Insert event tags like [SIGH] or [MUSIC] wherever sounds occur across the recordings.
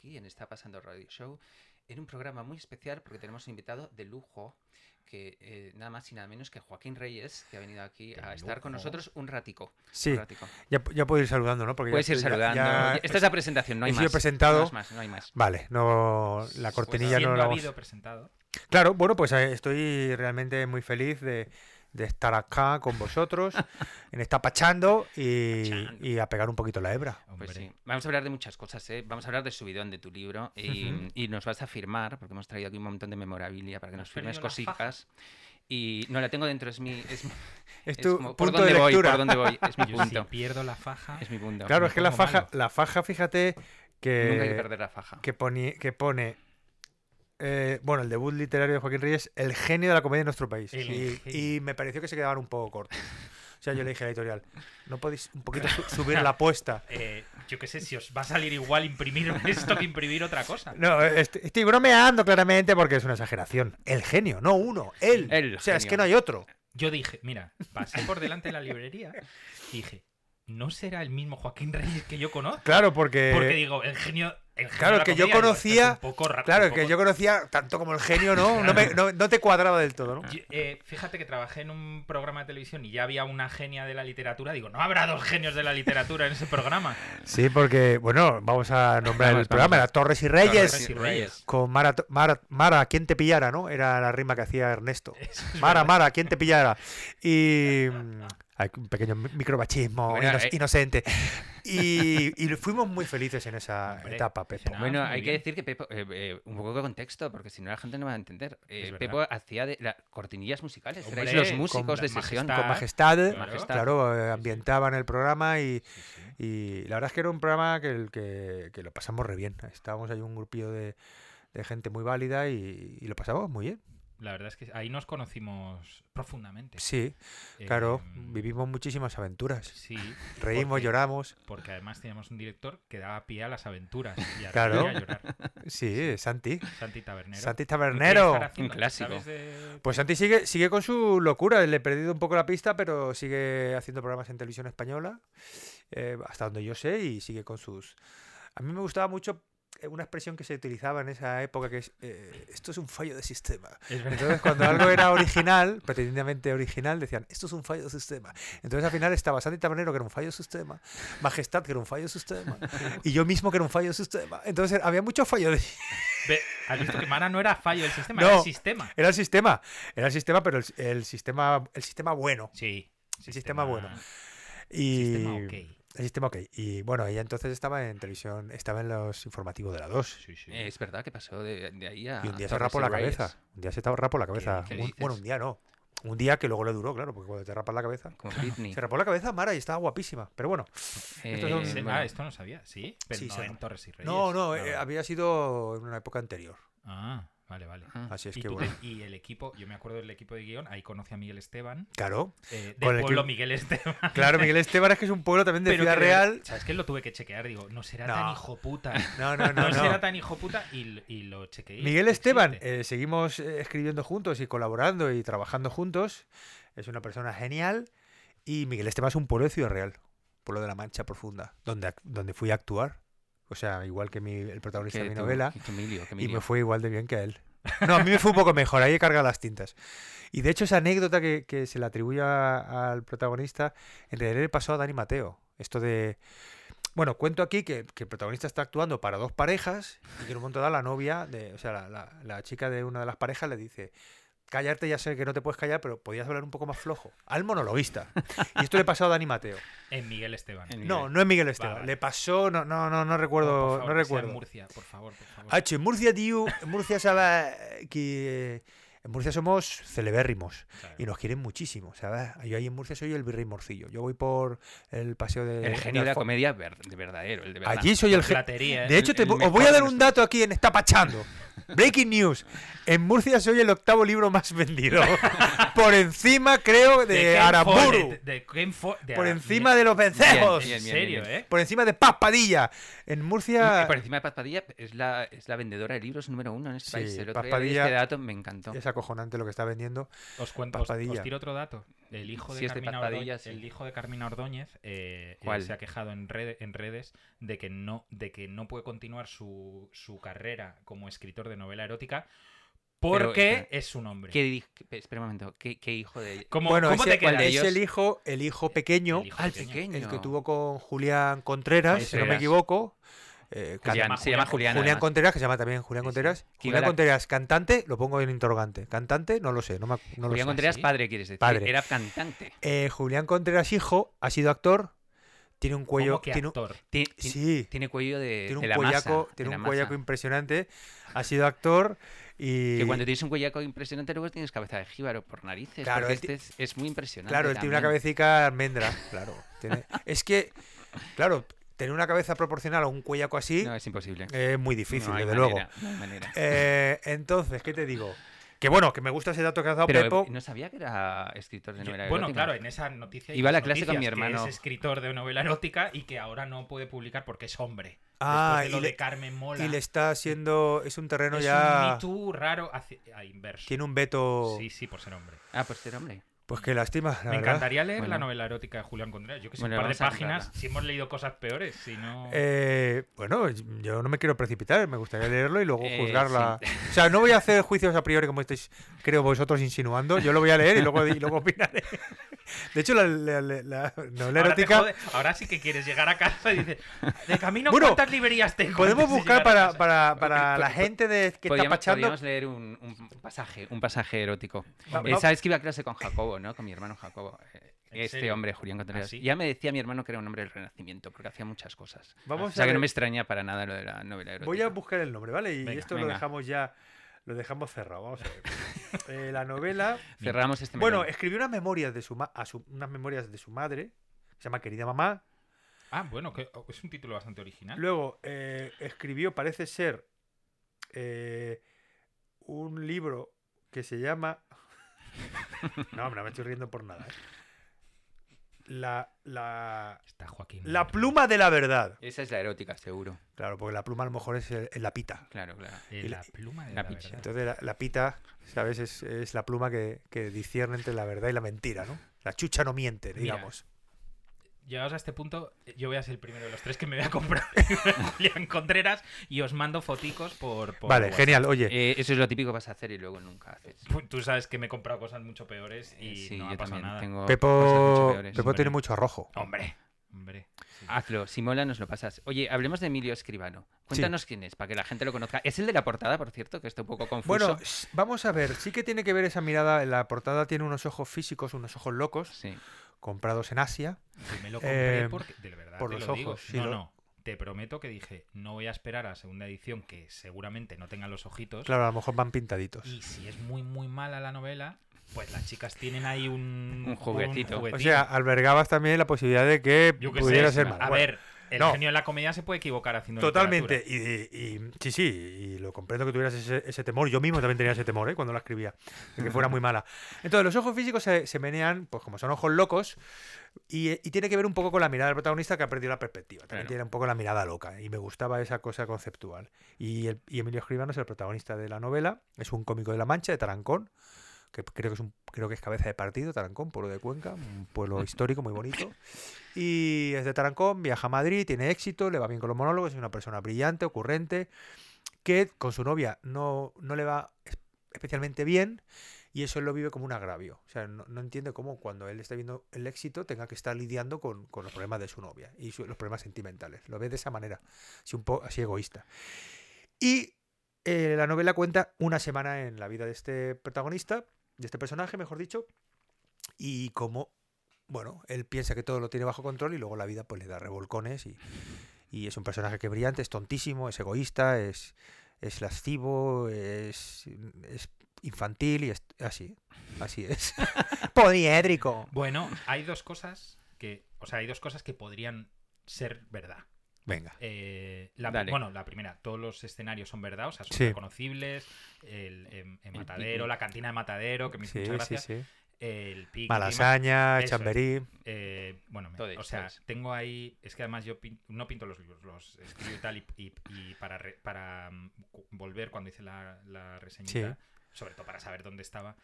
aquí en Está Pasando Radio Show en un programa muy especial porque tenemos un invitado de lujo que eh, nada más y nada menos que Joaquín Reyes, que ha venido aquí a estar con nosotros un ratico. Sí, un ratico. ya, ya puedo ir saludando, ¿no? Porque ya Puedes ir ya- saludando. ya- Esta es la presentación, no hay he más. sido presentado. No es más, no hay más. Vale, no la cortinilla Pues no la ha vamos- habido presentado. Claro, bueno, pues eh, estoy realmente muy feliz de, de estar acá con vosotros, [LAUGHS] en esta pachando y, Pachando. y a pegar un poquito la hebra. Pues sí. Vamos a hablar de muchas cosas, ¿eh? Vamos a hablar del subidón de tu libro y, y nos vas a firmar, porque hemos traído aquí un montón de memorabilia para que nos ¿Has firmes cositas. Y no la tengo dentro, es mi. Es, [LAUGHS] Es es tu como, ¿Por punto de voy? lectura. ¿Por dónde voy? Es mi [LAUGHS] Yo punto. si pierdo la faja, Es mi punto. Claro, es que la faja, malo. la faja, fíjate que, Nunca hay que perder la faja. que, poni- que pone, eh, bueno, el debut literario de Joaquín Reyes, el genio de la comedia en nuestro país. Y, me pareció que se quedaban un poco cortos. O sea, yo [LAUGHS] le dije a la editorial, ¿no podéis un poquito su- subir la apuesta? [LAUGHS] eh, yo qué sé, si os va a salir igual imprimir [LAUGHS] esto que imprimir otra cosa. No, est- estoy bromeando claramente porque es una exageración. El genio, no uno, él. El o sea, es que no hay otro. Yo dije, mira, pasé por delante de la librería y dije, ¿no será el mismo Joaquín Reyes que yo conozco? Claro, porque. Porque digo, el genio. El genio Claro, de la que yo comedia, conocía- un poco ra- Claro, un que yo conocía tanto como el genio, ¿no? No, me- no, no te cuadraba del todo, ¿no? Yo- eh, fíjate que trabajé en un programa de televisión y ya había una genia de la literatura. Digo, no habrá dos genios de la literatura en ese programa. Sí, porque, bueno, vamos a nombrar Vamos, el programa, era Torres y Reyes. Torres y Reyes. Con Mara, Mara, Mara, ¿quién te pillara, no? Era la rima que hacía Ernesto. Es Mara, verdad. Mara, ¿quién te pillara? Y. Hay un pequeño mi- micromachismo Bueno, ino- eh. inocente. [LAUGHS] Y, y fuimos muy felices en esa Hombre, etapa, Pepo. Bueno, hay que decir que Pepo, eh, eh, un poco de contexto, porque si no la gente no va a entender. Eh. Pepo hacía de la, cortinillas musicales, Hombre, erais los músicos de sesión. majestad. Con majestad, Claro. claro, eh, ambientaban el programa y, la verdad es que era un programa que, el que, que lo pasamos re bien. Estábamos ahí un grupillo de, de gente muy válida y, y lo pasamos muy bien. La verdad es que ahí nos conocimos profundamente. Sí, claro, Em, vivimos muchísimas aventuras. Sí, Reímos, porque- lloramos. porque además teníamos un director que daba pie a las aventuras y a [LAUGHS] Claro. a llorar. Sí, Santi. Santi Tabernero. Santi ¿Qué Tabernero. Un clásico. ¿Sabes de- Pues Santi sigue, sigue con su locura. Le he perdido un poco la pista, pero sigue haciendo programas en televisión española, eh, hasta donde yo sé, y sigue con sus... A mí me gustaba mucho eh, una expresión que se utilizaba en esa época, que es, eh, esto es un fallo de sistema. Entonces, cuando algo era [LAUGHS] original, pretendidamente original, decían, esto es un fallo de sistema. Entonces, al final estaba Santi Tabernero, que era un fallo de sistema, Majestad, que era un fallo de sistema, [LAUGHS] y yo mismo, que era un fallo de sistema. Entonces, había mucho fallo de... [LAUGHS] ¿Has visto que Mara no era fallo del sistema? No. Era el sistema. Era el sistema, era el sistema, pero el, el sistema, el sistema bueno. Sí. El sistema bueno. Y... Sistema ok. El sistema ok. Y bueno, ella entonces estaba en televisión, estaba en los informativos de la 2. Sí, sí. Eh, es verdad que pasó de, de ahí a. Y un día se rapó la Reyes. cabeza. Un día se te rapó la cabeza. qué Un- dices? bueno, un día no. Un día que luego le duró, claro, porque cuando te rapas la cabeza. Como Britney. [LAUGHS] Se rapó la cabeza Mara y estaba guapísima. Pero bueno. Eh, son- Sí, bueno, Ah, esto no sabía, sí. Pero Sí, no en Torres y Reyes. No, no, eh, había sido en una época anterior. Ah, vale, vale. ah. Así es y, que tú bueno. y el equipo, yo me acuerdo del equipo de guion, ahí conocí a Miguel Esteban, Claro. eh, del el pueblo equipo- Miguel Esteban. Claro, Miguel Esteban es que es un pueblo también de Pero Ciudad que Real. ¿Sabes qué? Lo tuve que chequear, digo, no será No. tan hijo puta. [LAUGHS] No, no, no. [LAUGHS] No, no. será tan hijo puta y, y lo chequeé. Miguel Esteban, eh, seguimos eh, escribiendo juntos y colaborando y trabajando juntos. Es una persona genial. Y Miguel Esteban es un pueblo de Ciudad Real, pueblo de la Mancha Profunda, donde, donde fui a actuar. O sea, igual que mi- el protagonista de mi tú- novela. que Emilio, que Y me fue igual de bien que a él. No, a mí me fue un poco mejor, ahí he cargado las tintas. Y de hecho esa anécdota que, que se le atribuye a- al protagonista, en realidad le pasó a Dani Mateo. Esto de... Bueno, cuento aquí que, que el protagonista está actuando para dos parejas y que en un momento dado la novia, de, o sea, la, la- la chica de una de las parejas le dice, callarte ya sé que no te puedes callar, pero podías hablar un poco más flojo. Al monologuista. Y esto le pasó a Dani Mateo. [LAUGHS] En Miguel Esteban. En No, Miguel. no es Miguel Esteban. vale. Le pasó, no, no, no, no Por recuerdo, favor, no que sea en recuerdo. Murcia, por favor, por favor. Hacho, en Murcia, tío, en Murcia sabes que en Murcia somos celebérrimos Claro. y nos quieren muchísimo, ¿sabes? Yo ahí en Murcia soy el virrey morcillo. Yo voy por el paseo de El genio de la comedia ver- de verdadero, el de verdad. Allí soy el genio. ¿eh? De hecho, te- el os voy a dar un dato aquí en Está Pachando. [LAUGHS] Breaking news. En Murcia soy el octavo libro más vendido. [LAUGHS] por encima, creo, de, Aramburu. De de por encima de los vencejos. En serio. ¿eh? Por encima de Paz Padilla. En Murcia. por encima de Paz Padilla es la, es la vendedora de libros número uno en este Sí, país. El otro Paz día Padilla este dato me encantó. Acojonante lo que está vendiendo. Os cuento, os, os tiro otro dato. El hijo de de Carmina Ordóñez, sí. el hijo de Carmina Ordóñez eh, eh, ¿Cuál? se ha quejado en, red- en redes de que no, de que no puede continuar su, su carrera como escritor de novela erótica porque espera, es su nombre. ¿Qué espera un momento, ¿qué, qué hijo de...? ¿Cómo, bueno, cómo ese- te de es el hijo, el hijo pequeño, El hijo Ah, el pequeño. pequeño. el que tuvo con Julián Contreras, si no me Contreras. equivoco. Eh, se llama se llama Julián- Julián. Además. Contreras, que se llama también Julián Sí. Contreras. Julián Contreras, cantante, lo pongo en interrogante. Cantante, no lo sé, no, me, lo Julián sé. Contreras, ¿sí? padre, quieres decir. Padre. Era cantante. Eh, Julián Contreras, hijo, ha sido actor, tiene un cuello. ¿Cómo que tiene, actor? Sí, Tiene cuello de, tiene de un la cuellaco, masa, tiene de un cuellaco impresionante. Ha sido actor y. Que cuando tienes un cuellaco impresionante, luego tienes cabeza de jíbaro por narices. Claro, este es, es muy impresionante. Claro, él tiene una cabecita almendra, claro. tiene- es que, claro, tener una cabeza proporcional a un cuellaco así No, es imposible. es muy difícil, No desde manera, luego. no hay manera. [LAUGHS] Eh, entonces, ¿qué te digo? Que bueno, que me gusta ese dato que has dado, Pero Pepo. no sabía que era escritor de Yo- novela bueno, erótica. claro, en esa noticia. Iba a la clase con mi noticias, que hermano. Es escritor de novela erótica y que ahora no puede publicar porque es hombre. Ah, Después de y lo le- de Carmen Mola. Y le está haciendo. Es un terreno es ya. un Me Too raro hacia, a inverso. Tiene un veto. Sí, sí, por ser hombre. Ah, pues este hombre. Pues qué lástima, la Me verdad. encantaría leer la novela erótica de Julián Contreras. Yo que sé, Bueno, un par de páginas. Si hemos leído cosas peores, si no. Eh, bueno, yo no me quiero precipitar, me gustaría leerlo y luego Eh, juzgarla. [LAUGHS] O sea, no voy a hacer juicios a priori como estáis, creo vosotros insinuando. Yo lo voy a leer y luego, y luego opinaré. [LAUGHS] De hecho, la, la- la- la novela ahora, erótica jode- ahora sí que quieres llegar a casa y dices, de camino, Bueno, ¿cuántas librerías tengo? podemos buscar para, para, para la gente de, que está pachando. podríamos leer un, un pasaje, un pasaje erótico. Sabes que iba a clase con Jacobo, ¿no? Con mi hermano Jacobo. Eh, ¿En Este serio? hombre, Julián Contreras. ¿Ah, sí? Ya me decía mi hermano que era un hombre del Renacimiento, porque hacía muchas cosas. Vamos O sea a que no me extraña para nada lo de la novela erótica. Voy a buscar el nombre, ¿vale? Y Venga, esto lo dejamos ya, lo dejamos cerrado. Vamos a ver. [LAUGHS] Eh, la novela. Cerramos este Bueno, melón. escribió unas memorias de su, ma- a su- unas memorias de su madre, que se llama Querida Mamá. Ah, bueno, que oh, es un título bastante original. Luego eh, escribió, parece ser, eh, un libro que se llama. [LAUGHS] no, hombre, no me estoy riendo por nada. ¿eh? La, la, Está Joaquín. la pluma de la verdad. Esa es la erótica, seguro. Claro, porque la pluma a lo mejor es, el- es la pita. Claro, claro. Eh, y la la- pluma de la la, picha. verdad. Entonces la, la pita, ¿sabes? Es, es la pluma que, que discierne entre la verdad y la mentira, ¿no? La chucha no miente, Mira, digamos. Llegados a este punto, yo voy a ser el primero de los tres que me voy a comprar [LAUGHS] Julián Contreras y os mando foticos por. por Vale, WhatsApp. genial. Oye, Eh, eso es lo típico que vas a hacer y luego nunca haces. Tú sabes que me he comprado cosas mucho peores y Eh, sí, no ha pasado nada. tengo cosas Pepo, mucho peores. Pepo tiene mucho arrojo. Hombre, hombre. sí. Hazlo, si mola nos lo pasas. Oye, hablemos de Emilio Escribano. Cuéntanos quién es, para que la gente lo conozca. Es el de la portada, por cierto, que está un poco confuso. Bueno, vamos a ver, sí que tiene que ver esa mirada. En la portada tiene unos ojos físicos, unos ojos locos, sí. Comprados en Asia. Que me lo compré Eh, porque, de verdad, por te los lo digo. ojos, sí, no, lo- no. Te prometo que dije, no voy a esperar a la segunda edición que seguramente no tenga los ojitos. Claro, a lo mejor van pintaditos. Y si es muy, muy mala la novela, pues las chicas tienen ahí un, [LAUGHS] Un juguetito. O sea, albergabas también la posibilidad de que Yo qué pudiera sé, ser a malo. Bueno, ver, el no. genio de la comedia se puede equivocar haciendo Totalmente. Y, y- sí, sí, y lo comprendo que tuvieras ese, ese temor. Yo mismo también tenía ese temor ¿eh? cuando la escribía, de que fuera muy mala. Entonces, los ojos físicos se, se menean, pues como son ojos locos, y, y tiene que ver un poco con la mirada del protagonista que ha perdido la perspectiva. También Claro. tiene un poco la mirada loca, y me gustaba esa cosa conceptual. Y, el- y Emilio Escribano es el protagonista de la novela, es un cómico de La Mancha, de Tarancón, que creo que es un creo que es cabeza de partido, Tarancón, pueblo de Cuenca, un pueblo [LAUGHS] histórico muy bonito. Y es de Tarancón, viaja a Madrid, tiene éxito, le va bien con los monólogos, es una persona brillante, ocurrente, que con su novia no, no le va es- especialmente bien y eso él lo vive como un agravio. O sea, no, no entiende cómo cuando él está viendo el éxito tenga que estar lidiando con, con los problemas de su novia y su- los problemas sentimentales. Lo ve de esa manera, así un poco así egoísta. Y eh, la novela cuenta una semana en la vida de este protagonista, de este personaje, mejor dicho, y cómo, bueno, él piensa que todo lo tiene bajo control y luego la vida pues le da revolcones y, y es un personaje que brillante, es tontísimo, es egoísta, es, es lascivo, es, es infantil y es así, así es. [LAUGHS] Poliédrico. Bueno, hay dos cosas que. O sea, hay dos cosas que podrían ser verdad. Venga. Eh, la, Dale. bueno, la primera, todos los escenarios son verdad, o sea, son Sí. reconocibles. El, em, El Matadero, la cantina de Matadero, que me hizo Sí, mucha sí, gracia. sí. El picnic, Malasaña, chamberí. eh, bueno, me- Todo o sea, tengo ahí. Es que además yo pin- no pinto los libros, los escribo y tal. Y, y- y para, re- para mm, volver cuando hice la, la reseñita, sobre todo para saber dónde estaba,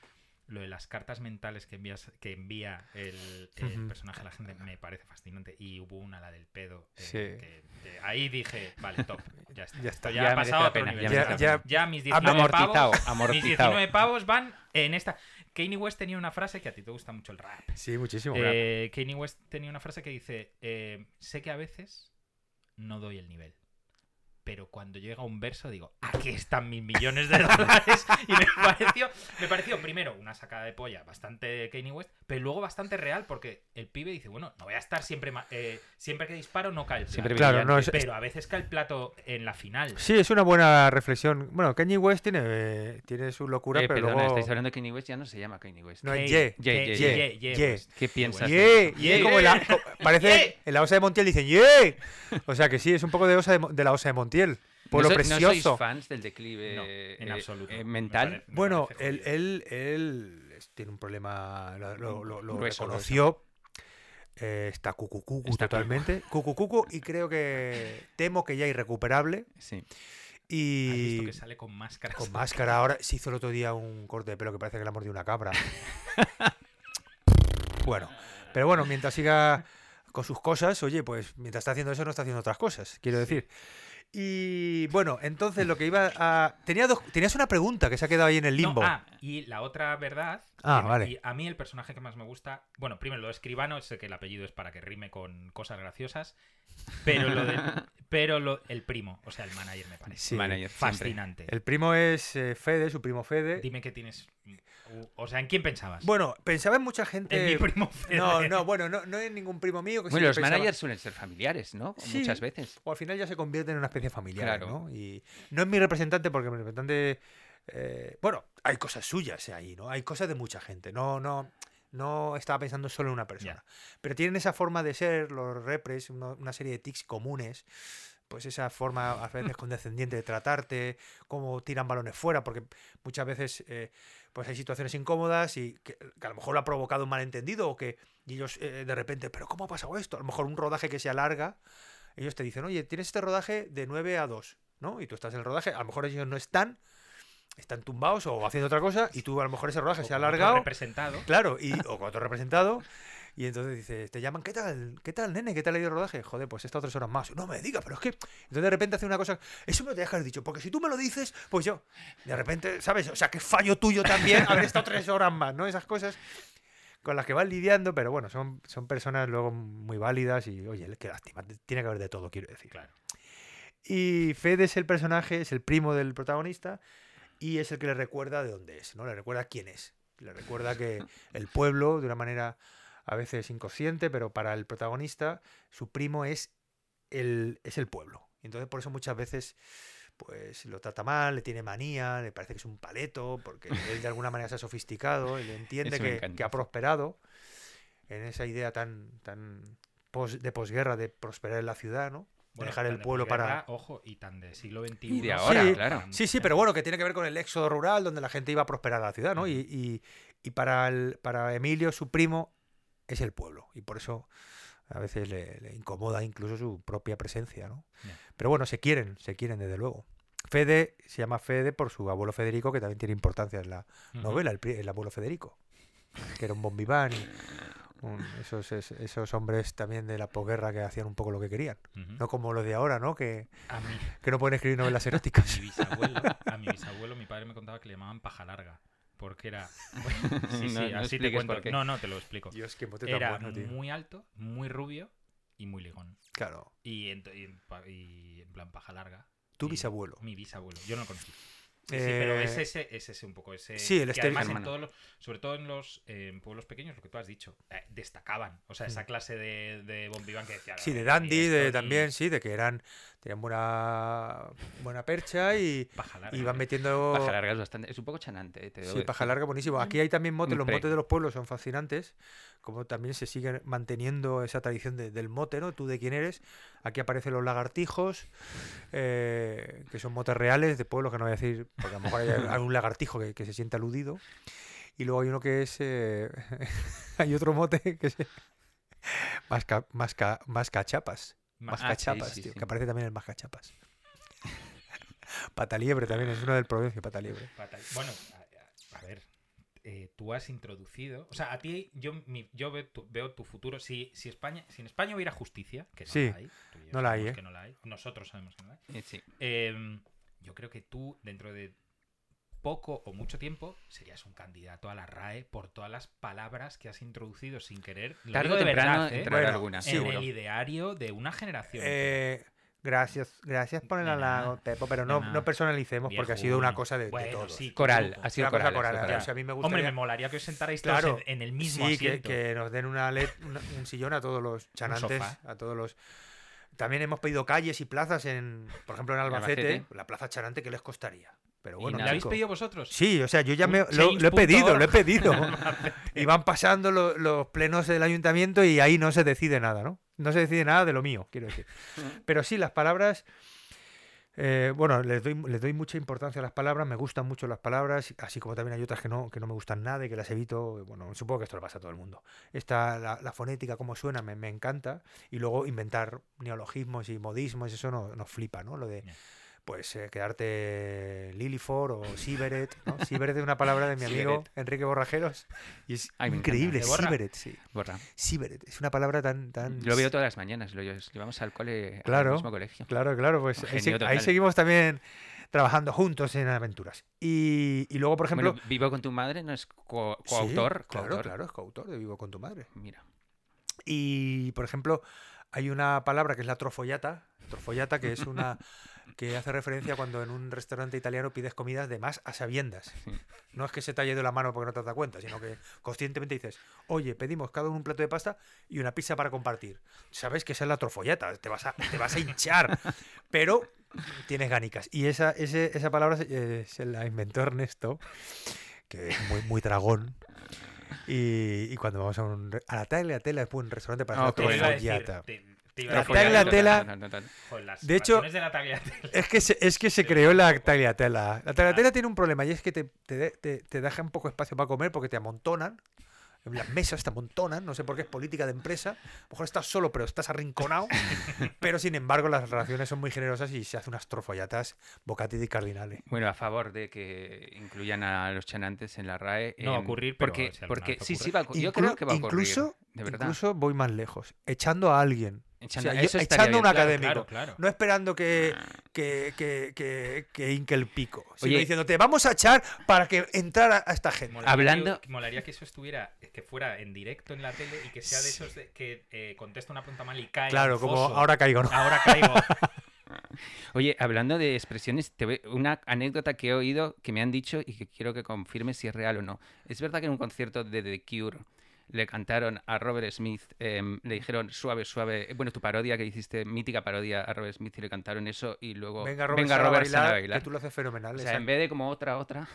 lo de las cartas mentales que envías que envía el, personaje a la gente me parece fascinante. Y hubo una, la del pedo. eh, Sí. que- que ahí dije, vale, top. Ya está. Ya está. ya, Ya ha pasado a la otro pena, nivel. ya Ya, mis 19 Amortizado, pavos. Mis amortizado. 19 pavos van en esta. Kanye West tenía una frase que a ti te gusta mucho el rap. Sí, muchísimo. Eh, Kanye West tenía una frase que dice: eh, Sé que a veces no doy el nivel. Pero cuando llega un verso digo, aquí están mis millones de dólares. [LAUGHS] Y me pareció, me pareció primero una sacada de polla bastante Kanye West, pero luego bastante real porque el pibe dice, bueno, no voy a estar siempre, eh, siempre que disparo no cae el plato. Siempre Claro, no, brillante. es- pero a veces cae el plato en la final. Sí, es una buena reflexión. Bueno, Kanye West tiene, eh, tiene su locura, Eh, pero perdona, luego... estáis hablando de Kanye West, ya no se llama Kanye West. No, es Ye, Ye. Ye. West. ¿Qué piensas? ¡Ye! Ye. Parece en la osa de Montiel dicen ¡Ye! O sea que sí, es un poco de, osa de, de la osa de Montiel. ¿No, so- ¿No precioso. sois fans del declive No, eh, absoluto. eh, Me mental? parece- me Bueno, él, él, él tiene un problema, lo, lo- lo- lo Grueso, reconoció. eh, está cucucucu Está totalmente. Cucucucu y creo que temo que ya irrecuperable. Sí. ¿Has visto Y que sale con máscaras? con máscara ahora se hizo el otro día un corte de pelo que parece que le ha mordido una cabra. [LAUGHS] bueno, pero bueno, mientras siga con sus cosas, oye, pues mientras está haciendo eso no está haciendo otras cosas, quiero decir. Y bueno, entonces lo que iba a... Tenía dos... Tenías una pregunta que se ha quedado ahí en el No, limbo. ah, y la otra verdad. Ah, que vale. Y a mí el personaje que más me gusta. Bueno, primero lo de escribano, sé que el apellido es para que rime con cosas graciosas. Pero lo de. [LAUGHS] pero lo, el primo, o sea, el manager me parece. Sí, Manager, siempre. fascinante. El primo es eh, Fede, su primo Fede. Dime que tienes. O sea, ¿en quién pensabas? Bueno, pensaba en mucha gente... en mi primo Fede. No, no, bueno, no, no en ningún primo mío. que Bueno, los pensaba- managers suelen ser familiares, ¿no? Sí. Muchas veces. O al final ya se convierte en una especie familiar, Claro. ¿no? Y no es mi representante porque mi representante... eh, bueno, hay cosas suyas ahí, ¿no? Hay cosas de mucha gente. No, no, no estaba pensando solo en una persona. Pero tienen esa forma de ser, los repres, uno- una serie de tics comunes. Pues esa forma a veces [LAUGHS] condescendiente de tratarte, cómo tiran balones fuera, porque muchas veces eh, pues hay situaciones incómodas y que, que a lo mejor lo ha provocado un malentendido o que y ellos eh, de repente, pero ¿cómo ha pasado esto? A lo mejor un rodaje que se alarga, ellos te dicen, oye, tienes este rodaje de 9 a 2, ¿no? Y tú estás en el rodaje, a lo mejor ellos no están, están tumbados o haciendo otra cosa, y tú a lo mejor ese rodaje O se ha alargado, representado. claro, y, o con otro representado, [LAUGHS] y entonces dices, te llaman, ¿qué tal? ¿Qué tal, nene? ¿Qué tal ha ido el rodaje? Joder, pues está tres horas más. No me digas, pero es que. Entonces de repente hace una cosa. Eso me lo haber dicho, porque si tú me lo dices, pues yo. De repente, ¿sabes? O sea, que fallo tuyo también haber estado tres horas más, ¿no? Esas cosas con las que van lidiando, pero bueno, son, son personas luego muy válidas y, oye, qué lástima. Tiene que haber de todo, quiero decir. Claro. Y Fede es el personaje, es el primo del protagonista y es el que le recuerda de dónde es, ¿no? Le recuerda quién es. Le recuerda que el pueblo, de una manera a veces inconsciente, pero para el protagonista, su primo es el, es el pueblo. Entonces por eso muchas veces pues lo trata mal, le tiene manía, le parece que es un paleto, porque [LAUGHS] él de alguna manera se ha sofisticado, él entiende que, ha prosperado en esa idea tan, tan pos- de posguerra de prosperar en la ciudad, ¿no? Bueno, dejar el pueblo para... Ojo, y tan de siglo XXI. Y de ahora, Sí, claro. Sí, sí, pero bueno, que tiene que ver con el éxodo rural, donde la gente iba a prosperar a la ciudad, ¿no? Y, y- y para, el, para Emilio, su primo, es el pueblo. Y por eso a veces le, le incomoda incluso su propia presencia, ¿no? Pero bueno, se quieren, se quieren desde luego. Fede se llama Fede por su abuelo Federico, que también tiene importancia en la novela, el, abuelo Federico, que era un bombiván y un- esos, es- esos hombres también de la posguerra que hacían un poco lo que querían. No como los de ahora, ¿no? Que, A mí, que no pueden escribir novelas [LAUGHS] a eróticas. mi bisabuelo, a mi bisabuelo, mi padre me contaba que le llamaban paja larga. Porque era. [LAUGHS] Bueno, sí, sí, No- no así te cuento. No, no, te lo explico. Dios, qué mote tan Era bueno, tío. muy alto, muy rubio y muy ligón. Claro. Y en, y en pa- y en plan paja larga. Tu Y- bisabuelo. Mi bisabuelo. Yo no lo conocí. Sí, pero Eh, es ese, es ese un poco ese. sí, el además en todos los, sobre todo en los eh, en pueblos pequeños, lo que tú has dicho, eh, destacaban. O sea, esa clase de, de bon vivant que decía. Mm. Sí, de "Ni dandy, de, también, sí, de que eran tenían buena buena percha y Paja larga. y van metiendo Paja larga es bastante. Es un poco chanante, eh, te Sí, paja larga, buenísimo. Aquí hay también motes, los motes de los pueblos son fascinantes, como también se sigue manteniendo esa tradición de- del mote, ¿no? Tú de quién eres. Aquí aparecen los lagartijos, eh, que son motes reales de pueblos que no voy a decir, porque a lo mejor hay [LAUGHS] algún lagartijo que, que se siente aludido. Y luego hay uno que es. eh, [LAUGHS] hay otro mote que es. [LAUGHS] Masca, masca, mascachapas. Ma- Más ah, sí, cachapas, sí, tío. sí. Que aparece también el más cachapas. [LAUGHS] Pataliebre también, es uno del Provencio, Pataliebre. Pata- Bueno, a, a ver, eh, tú has introducido, o sea, a ti yo mi- yo veo tu, veo tu futuro. Si, si España, si en España hubiera justicia, que no Sí, la hay, tú y yo no la hay, ¿eh? que no la hay, nosotros sabemos que no la hay. Eh, Sí. em, yo creo que tú dentro de poco o mucho tiempo serías un candidato a la RAE por todas las palabras que has introducido sin querer. Lo Tarde o de temprano verdad, ¿eh? Bueno, en seguro. el ideario de una generación. Eh, gracias, gracias por el halago, Pepo, pero no, no personalicemos porque ha sido una cosa de, de Bueno, todos. sí, Coral, grupo. ha sido Una cosa coral. sido coral, coral. o sea, a mí me Hombre, gustaría me molaría que os sentarais Claro, todos en, en el mismo sí, que, asiento. que nos den una led- una- un sillón a todos los chanantes, a todos los... También hemos pedido calles y plazas en, por ejemplo, en Albacete, Albacete. la plaza chanante, ¿qué les costaría? Pero Y bueno, ¿La nada. habéis pedido vosotros? Sí, o sea, yo ya me, lo, lo he pedido, lo he [LAUGHS] pedido. y van pasando lo- los plenos del ayuntamiento y ahí no se decide nada, ¿no? No se decide nada de lo mío, quiero decir. [LAUGHS] Pero sí, las palabras, eh, bueno, les doy, les doy mucha importancia a las palabras, me gustan mucho las palabras, así como también hay otras que no, que no me gustan nada y que las evito. Bueno, supongo que esto le pasa a todo el mundo. Esta, la, la fonética, cómo suena, me, me encanta. Y luego inventar neologismos y modismos, eso no- nos flipa, ¿no? Lo de. Pues, eh, quedarte Lilifor o Siberet, ¿no? [LAUGHS] Siberet es una palabra de mi amigo Siberet. Enrique Borrajeros y es Ay, increíble. Siberet, sí. Borra. Siberet, es una palabra tan... tan Lo veo todas las mañanas. Lo lle- llevamos al cole Claro, al mismo colegio. Claro, claro, pues ahí, seguimos también trabajando juntos en aventuras. Y, y luego, por ejemplo... Bueno, Vivo con tu madre no es co- Sí, coautor. claro, coautor. claro, es coautor de Vivo con tu madre. Mira. Y, por ejemplo, hay una palabra que es la trofollata, trofollata, que es una [LAUGHS] que hace referencia cuando en un restaurante italiano pides comidas de más a sabiendas. No es que se te haya ido la mano porque no te has dado cuenta, sino que conscientemente dices, oye, pedimos cada uno un plato de pasta y una pizza para compartir. Sabes que esa es la trofollata, te vas a, te vas a hinchar, pero tienes ganicas. Y esa, ese- esa palabra se, eh, se la inventó Ernesto, que es muy, muy dragón. Y, y cuando vamos a, un, re- a la tagliatella es un restaurante para Ah, hacer a decir, trofollata. te- a La las De hecho-. Es que se, es que se creó la tagliatella. La tagliatella tiene un problema y es que te, te, te, te deja un poco espacio para comer porque te amontonan. En las mesas te amontonan, no sé por qué es política de empresa. A lo mejor estás solo, pero estás arrinconado. [LAUGHS] pero sin embargo, las relaciones son muy generosas y se hacen unas trofollatas bocati di cardinale. Bueno, a favor de que incluyan a los chanantes en la RAE. No va a em, ocurrir, pero porque, porque sí, sí va a ocurrir. Yo creo que va a ocurrir. incluso, de verdad. incluso voy más lejos. Echando a alguien. Echando- O sea, eso echando un. Claro, académico. Claro, claro. No esperando que, que, que, que, que hinque el pico, sino Oye. diciéndote, vamos a echar para que entrara a esta gente. Molaría Hablando- que- molaría que eso estuviera, que fuera en directo en la tele y que sea de esos de- que eh, contesta una pregunta mal y cae. Claro, como foso. ahora caigo, ¿no? Ahora caigo. [LAUGHS] Oye, hablando de expresiones, te voy- una anécdota que he oído que me han dicho y que quiero que confirmes si es real o no. Es verdad que en un concierto de The Cure le cantaron a Robert Smith, em, le dijeron suave, suave, bueno, tu parodia que hiciste, mítica parodia a Robert Smith y le cantaron eso y luego Venga, Robert, venga, Robert, sal a bailar, bailar. que tú lo haces fenomenal. O sea, en vez de como otra, otra.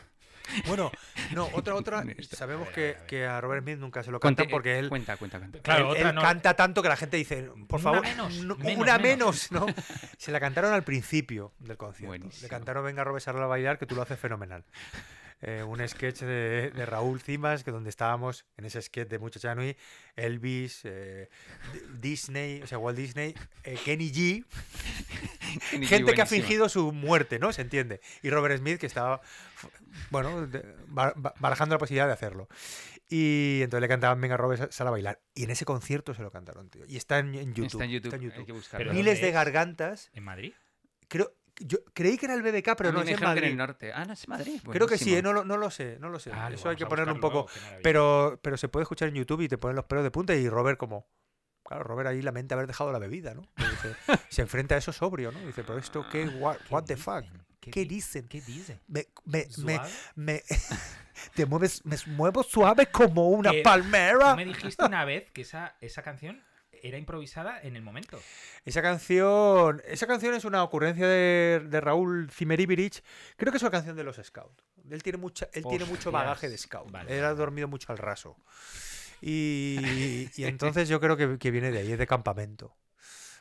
Bueno, no, [LAUGHS] otra, otra. Sabemos A ver, que, a ver, que a Robert Smith nunca se lo Conte- cantan porque él, Cuenta, cuenta, cuenta. Claro, él- otra él no. canta tanto que la gente dice, por Una favor, menos, no- menos, una menos". menos, ¿no? [LAUGHS] Se la cantaron al principio del concierto. Le Buenísimo. cantaron Venga, Robert, a bailar, que tú lo haces fenomenal. Eh, un sketch de, de Raúl Cimas, que donde estábamos en ese sketch de Muchacha Nui, Elvis, eh, Disney, o sea, Walt Disney, eh, Kenny G, [LAUGHS] Kenny G, gente que ha fingido su muerte, ¿no? Se entiende. Y Robert Smith que estaba, bueno, de- barajando la posibilidad de hacerlo. Y entonces le cantaban Venga Robert, sal a bailar. Y en ese concierto se lo cantaron, tío. Y está en, en YouTube. Está en YouTube. está en Hay YouTube. que buscarlo. Miles ¿dónde de es? gargantas. ¿En Madrid? Creo, yo creí que era el BBK, pero A mí no me es en dijeron que en Madrid. el norte. Ah, no es Madrid. Creo que sí, eh, no, lo- no lo sé, no lo sé. Ah, Eso hay que ponerlo un poco. luego. Pero, pero se puede escuchar en YouTube y te ponen los pelos de punta y Robert como... Claro, Robert ahí lamenta haber dejado la bebida, ¿no? Dice- [LAUGHS] se enfrenta a eso sobrio, ¿no? Dice, pero esto, ¿qué? What, ¿Qué what the fuck? dicen? ¿Qué di- dicen? ¿Qué dice? Me, me, me, ¿Suave? me- [LAUGHS] te mueves, me muevo suave como una palmera. Tú me dijiste una vez que esa, esa canción era improvisada en el momento. Esa canción, esa canción es una ocurrencia de, de Raúl Cimeribirich. Creo que es una canción de los Scouts. Él tiene mucha, él tiene mucho bagaje de Scout. Vale, él ha dormido mucho al raso. Y, y entonces yo creo que, que viene de ahí, es de campamento.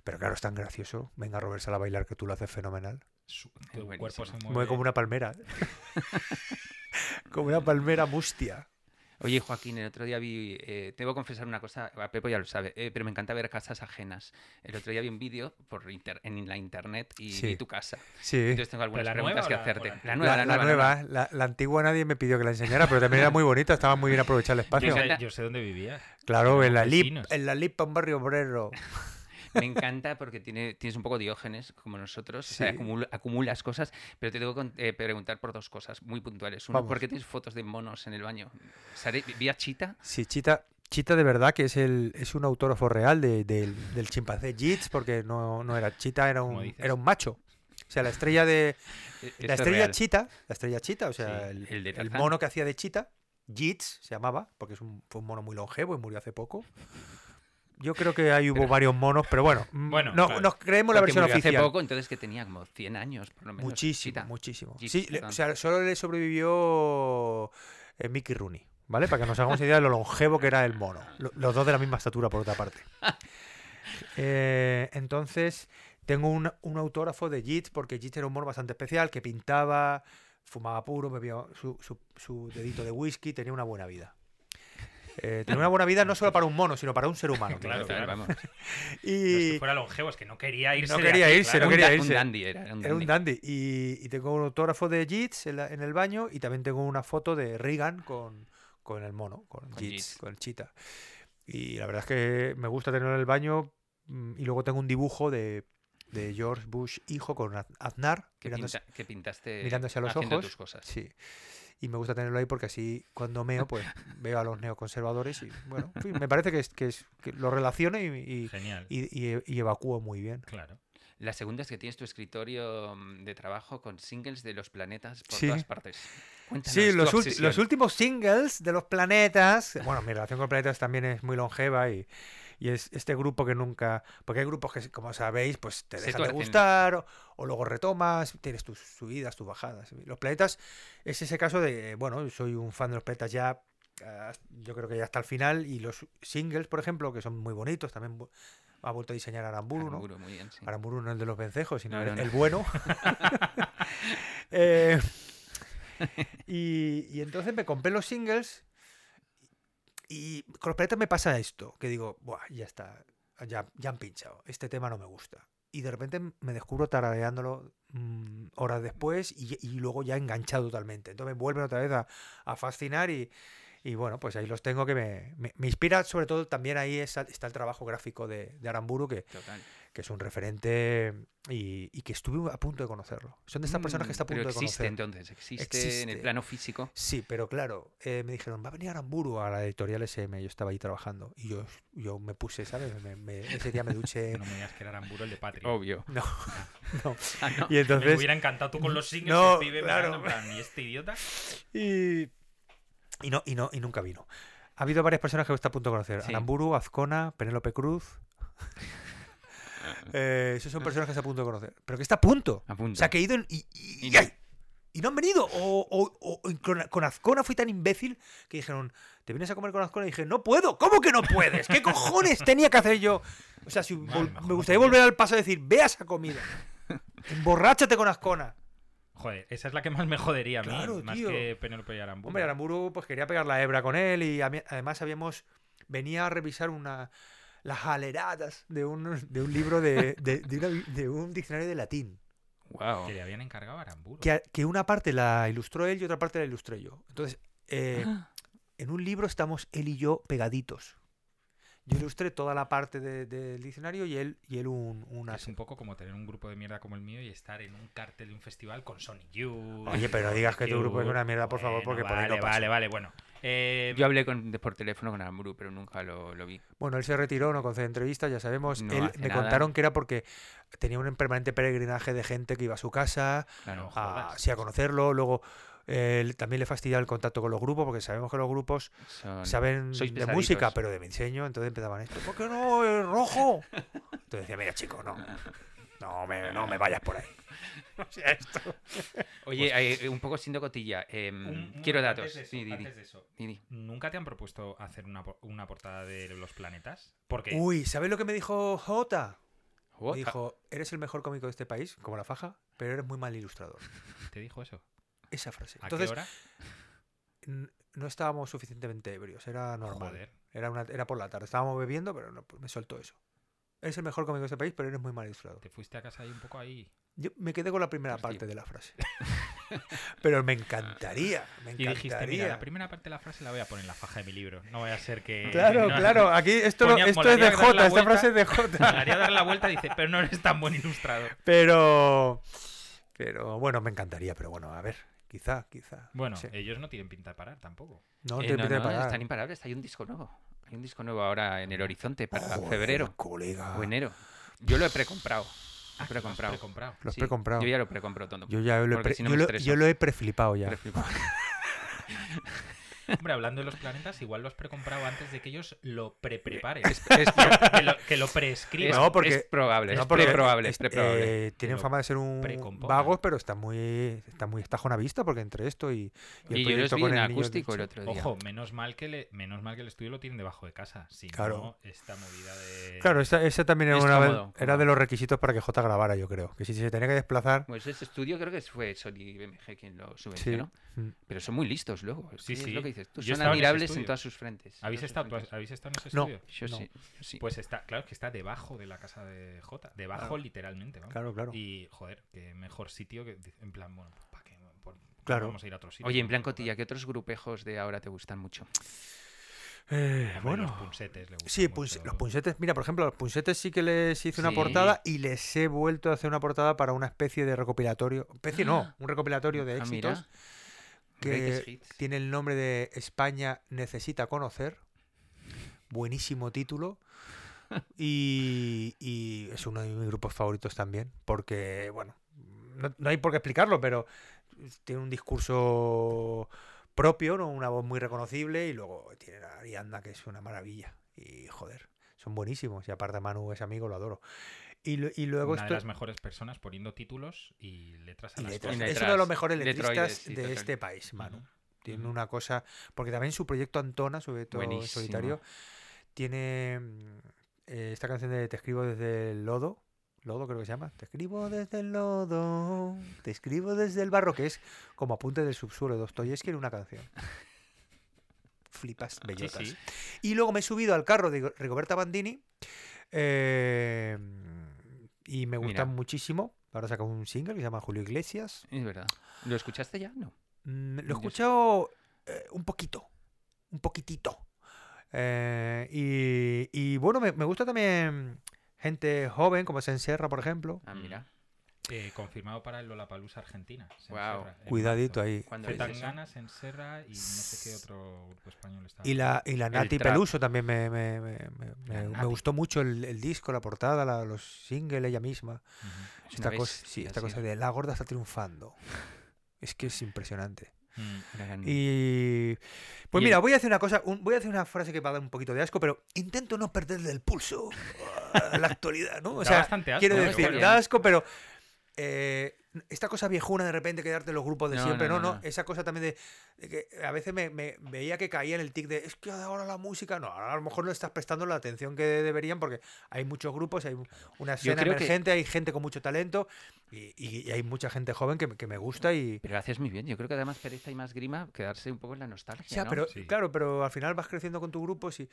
Pero claro, es tan gracioso. Venga, Robert, sal a bailar que tú lo haces fenomenal. Su- cuerpo se mueve. Mueve como una palmera. [LAUGHS] como una palmera mustia. Oye, Joaquín, el otro día vi, eh, te debo confesar una cosa, a Pepo ya lo sabe, eh, pero me encanta ver casas ajenas. El otro día vi un vídeo por inter- en la internet y Sí. vi tu casa. Sí. Entonces tengo algunas preguntas que hacerte. la nueva, La, la, la nueva. nueva, la, la antigua nadie me pidió que la enseñara, pero también era muy bonita, estaba muy bien aprovechar el Yo espacio. sé, encanta- yo sé dónde vivías. Claro, en la LIP, en la LIP, un barrio obrero. Me encanta porque tiene, tienes un poco diógenes como nosotros, o sea, Sí. acumula- acumulas cosas, pero te tengo que eh, preguntar por dos cosas muy puntuales. Uno, Vamos. ¿por qué tienes fotos de monos en el baño? Sare- ¿Vi a Chita? Sí, Chita, Chita de verdad que es el es un autógrafo real de- del, del chimpancé Jits, porque no, no era Chita, era un, era un macho. O sea, la estrella de. Eh, La estrella real. Chita, la estrella Chita, o sea, Sí, el, mono que hacía de Chita, Jits se llamaba, porque es un, fue un mono muy longevo y murió hace poco. Yo creo que ahí hubo Pero- varios monos, pero bueno, mm, Bueno, no, claro. nos creemos la Porque versión murió oficial. hace poco, entonces que tenía como 100 años, por lo menos. Muchísimo, Chita. muchísimo. Sí, le- o perdón. sea, solo le sobrevivió eh, Mickey Rooney, ¿vale? Para que nos hagamos idea de lo longevo que era el mono. Lo- Los dos de la misma estatura, por otra parte. [LAUGHS] Eh, entonces, tengo un, un autógrafo de Jits, porque Jits era un mono bastante especial, que pintaba, fumaba puro, bebía su, su- su dedito de whisky, tenía una buena vida. Eh, tenía una buena vida no solo para un mono, sino para un ser humano. [LAUGHS] Claro, claro. vamos. No es [LAUGHS] Y que fuera longevo, es que no quería irse. No quería aquí, irse, claro. no un, quería da- irse. un dandy era, un Era un dandy. dandy. Y, y tengo un autógrafo de Jits en, la- en el baño y también tengo una foto de Reagan con, con el mono, con, Con con el chita. Y la verdad es que me gusta tenerlo en el baño. mm, Y luego tengo un dibujo de, de George Bush hijo con Az- Aznar Que, mirándose, pinta- que pintaste mirándose a los ojos. tus cosas. Sí. Y me gusta tenerlo ahí porque así cuando meo, pues [LAUGHS] veo a los neoconservadores y bueno, en fin, me parece que, es, que, es, que lo relaciono y, y, y- y- y evacúo muy bien. Claro. La segunda es que tienes tu escritorio mm, de trabajo con singles de los planetas por Sí. todas partes. Cuéntanos Sí, los, ulti- los últimos singles de los planetas. Bueno, mi relación con planetas también es muy longeva y, y es este grupo que nunca. Porque hay grupos que, como sabéis, pues te dejan de gustar o, o luego retomas, tienes tus subidas, tus bajadas. Los planetas es ese caso de. Bueno, soy un fan de los planetas ya. ah, Yo creo que ya hasta el final. Y los singles, por ejemplo, que son muy bonitos, también ha vuelto a diseñar Aramburu, ¿no? Aramburu, muy bien, sí. Aramburu no el de los vencejos, sino No, el, no, no. el bueno. [LAUGHS] [LAUGHS] Eh, y, y entonces me compré los singles y con los planetas me pasa esto, que digo, Buah, ya está, ya, ya han pinchado, este tema no me gusta. Y de repente me descubro tarareándolo mm, horas después y, y luego ya enganchado totalmente. Entonces me vuelven otra vez a, fascinar y, y bueno, pues ahí los tengo que me, me- inspira, sobre todo también ahí está el trabajo gráfico de, de Aramburu, que, Total. Que es un referente y, y que estuve a punto de conocerlo. Son de estas personas que está a Mm, punto pero de existe conocer. entonces, existe, en Existe. el plano físico. Sí, pero claro, eh, me dijeron, va a venir Aramburu a la editorial SM. Yo estaba ahí trabajando y yo, yo me puse, ¿sabes? Me- me- ese día me duché. [LAUGHS] No me digas que era Aramburu el de Patria. Obvio. [LAUGHS] No, no. [LAUGHS] Ah, no. Y Me entonces. hubiera encantado tú con los singles, No, el pibe claro. mirando, en plan, ¿y este idiota? Y, y no, y no, y nunca vino. Ha habido varias personas que está a punto de conocer. Sí. Aramburu, Azcona, Penélope Cruz. [LAUGHS] Eh, esos son personas que está a punto de conocer. Pero que está a punto. A punto. O sea, que he ido en- y, y- Y y no. ¡ay! y no han venido. O, o- o- o con, con Azcona fui tan imbécil que dijeron, ¿te vienes a comer con Azcona? Y dije, no puedo. ¿Cómo que no puedes? ¿Qué cojones tenía que hacer yo? O sea, si vol- me gustaría volver al paso y decir, ve a esa comida. Emborráchate con Azcona. Joder, esa es la que más me jodería a mí, Claro, más tío. que Penélope y Aramburu. Hombre, Aramburu pues quería pegar la hebra con él y a además habíamos venía a revisar una las aleradas de un, de un libro de, de, de una bi- de un diccionario de latín. Wow. Que le habían encargado a Aramburu. Que una parte la ilustró él y otra parte la ilustré yo. Entonces, eh, Ah. en un libro estamos él y yo pegaditos. Yo ilustré toda la parte de- del diccionario y él, y él un, una... Es un poco como tener un grupo de mierda como el mío y estar en un cartel de un festival con Sonic Youth. Oye, pero no digas que tu grupo es una mierda, por favor, porque por ahí vale, no pasa. vale, vale, bueno. Eh, Yo hablé con, por teléfono con Amuru, pero nunca lo, lo vi. Bueno, él se retiró, no concede entrevistas, ya sabemos. No él hace me nada. contaron que era porque tenía un permanente peregrinaje de gente que iba a su casa, Claro. A, sí, a conocerlo. Luego eh, también le fastidiaba el contacto con los grupos, porque sabemos que los grupos Son- saben de música, pero de mi enseño. Entonces empezaban esto. ¿Por qué no? ¡Es rojo! Entonces decía, mira, chico, no. No me, no me vayas por ahí. [LAUGHS] O sea, esto. Oye, eh, un poco siendo cotilla. em, un- un- quiero antes datos. de eso, Sí, di, di, antes de eso, di, di. ¿Nunca te han propuesto hacer una, una portada de los planetas? Porque Uy, ¿sabes lo que me dijo Jota? Me dijo, eres el mejor cómico de este país, como la faja, pero eres muy mal ilustrador. te dijo eso. Esa frase. ¿A Entonces, qué hora? no estábamos suficientemente ebrios, era normal. Joder. Era, una, era por la tarde, estábamos bebiendo, pero no, pues me soltó eso. Eres el mejor cómico de este país, pero eres muy mal ilustrador. Te fuiste a casa ahí un poco ahí. Yo me quedé con la primera parte de la frase. [LAUGHS] pero me encantaría, me Y dijiste, mira, encantaría. la primera parte de la frase la voy a poner en la faja de mi libro. No vaya a ser que... [LAUGHS] Claro, no- claro, [LAUGHS] aquí esto, Ponía- esto es de Jota, esta frase es de Me haría dar la vuelta y dice, pero no eres tan buen ilustrador. Pero, pero bueno, me encantaría, pero bueno, a ver, quizá, quizá. Bueno, sí. ellos no tienen pinta de parar tampoco. no Eh, te no, pide no, parar. están imparables. Hay un disco nuevo. Hay un disco nuevo ahora en el horizonte para Joder, febrero colega. o enero. Yo lo he precomprado. Lo he Ah, lo precomprado. precomprado. Lo has Sí, precomprado. Yo ya lo precomprado todo. Yo ya lo he, pre- si no yo lo, estreso. yo lo he preflipado ya. [LAUGHS] Hombre, hablando de los planetas, igual lo has precomprado antes de que ellos lo pre-preparen. Es, es pro- [LAUGHS] que, lo, que lo preescriban. es- No, porque- es probable. No, es porque probable. es- Es probable. eh, tienen fama de ser un vagos, pero están muy, están muy vista porque entre esto y, y el Y proyecto con el acústico el otro día. Ojo, menos mal, que le, menos mal que el estudio lo tienen debajo de casa. Si Claro. no, esta movida de... Claro, esa, esa también era, Es una, cómodo, era cómodo. de los requisitos para que J grabara, yo creo. Que si se tenía que desplazar. Pues ese estudio creo que fue Sony BMG quien lo subvencionó. Mm. Pero son muy listos luego. Sí, es sí. lo que dices tú. Yo he Son en admirables en, todas sus frentes. ¿Habéis estado, frentes. ¿Habéis estado en ese No. estudio? Yo No. sí. sí. Pues está, claro, es que está debajo de la casa de J. Debajo Claro. literalmente, vamos. Claro, claro. Y, joder, qué mejor sitio que... En plan, bueno, ¿para qué? Por- Claro. Vamos a ir a otro sitio. Oye, en plan cotilla, ¿qué otros grupejos de ahora te gustan mucho? Eh, bueno. Los punsetes le gustan Sí, mucho. los punsetes, mira, por ejemplo, los punsetes sí que les hice una portada y les he vuelto a hacer una portada para una especie de recopilatorio. Especie no, [GASPS] un recopilatorio de Ah, mira. éxitos que tiene el nombre de España necesita conocer. Buenísimo título. [LAUGHS] Y, y es uno de mis grupos favoritos también, porque, bueno, no, no hay por qué explicarlo, pero tiene un discurso propio, ¿no? una voz muy reconocible, y luego tiene a Arianda, que es una maravilla. Y, joder, son buenísimos. Y aparte Manu es amigo, lo adoro. Y, y luego Una de las mejores personas poniendo títulos y letras a y las letras. cosas. Es letras. uno de los mejores letristas de este país, Manu. Tiene una cosa. Porque también su proyecto Antona, sobre todo en Buenísimo. solitario, tiene eh, esta canción de Te escribo desde el lodo. Lodo creo que se llama. Te escribo desde el lodo. Te escribo desde el barro, que es como apunte del subsuelo de Dostoyevsky en una canción. [LAUGHS] Flipas Sí, bellotas. sí. Y luego me he subido al carro de Rigoberta Bandini. eh, y me gusta Mira. muchísimo. Ahora saca un single que se llama Julio Iglesias. Es verdad. ¿Lo escuchaste ya? No. Mm, Lo he escuchado eh, un poquito, un poquitito. Eh, y, y bueno, me, me gusta también gente joven, como Senserra, por ejemplo. Ah, mira. Eh, confirmado para el Lollapalooza Argentina. se Guau. encerra en Cuidadito ahí. Zetangana, Senserra y no sé qué otro grupo español está. Y la, y la Nati. Peluso también me, me- me- me- gustó mucho el, el disco, la portada, la- los singles, ella misma. Esta una cosa, sí, esta cosa de la gorda está triunfando. Es que es impresionante. Mm. Y pues Y mira, el- voy a hacer una cosa, un- voy a hacer una frase que va a dar un poquito de asco, pero intento no perderle el pulso a la actualidad, ¿no? O Da sea, bastante asco, quiero decir, da asco, pero eh, esta cosa viejuna de repente quedarte en los grupos de No, siempre, no, no, no, no, no. esa cosa también de, de que a veces me, me veía que caía en el tic de es que ahora la música, no, ahora a lo mejor no estás prestando la atención que deberían porque hay muchos grupos, hay una escena que- emergente, hay gente con mucho talento y, y- y hay mucha gente joven que, me- que me gusta y, Pero haces muy bien. Yo creo que además pereza y más grima quedarse un poco en la nostalgia. Ya, ¿no? pero Sí. claro, pero al final vas creciendo con tu grupo y,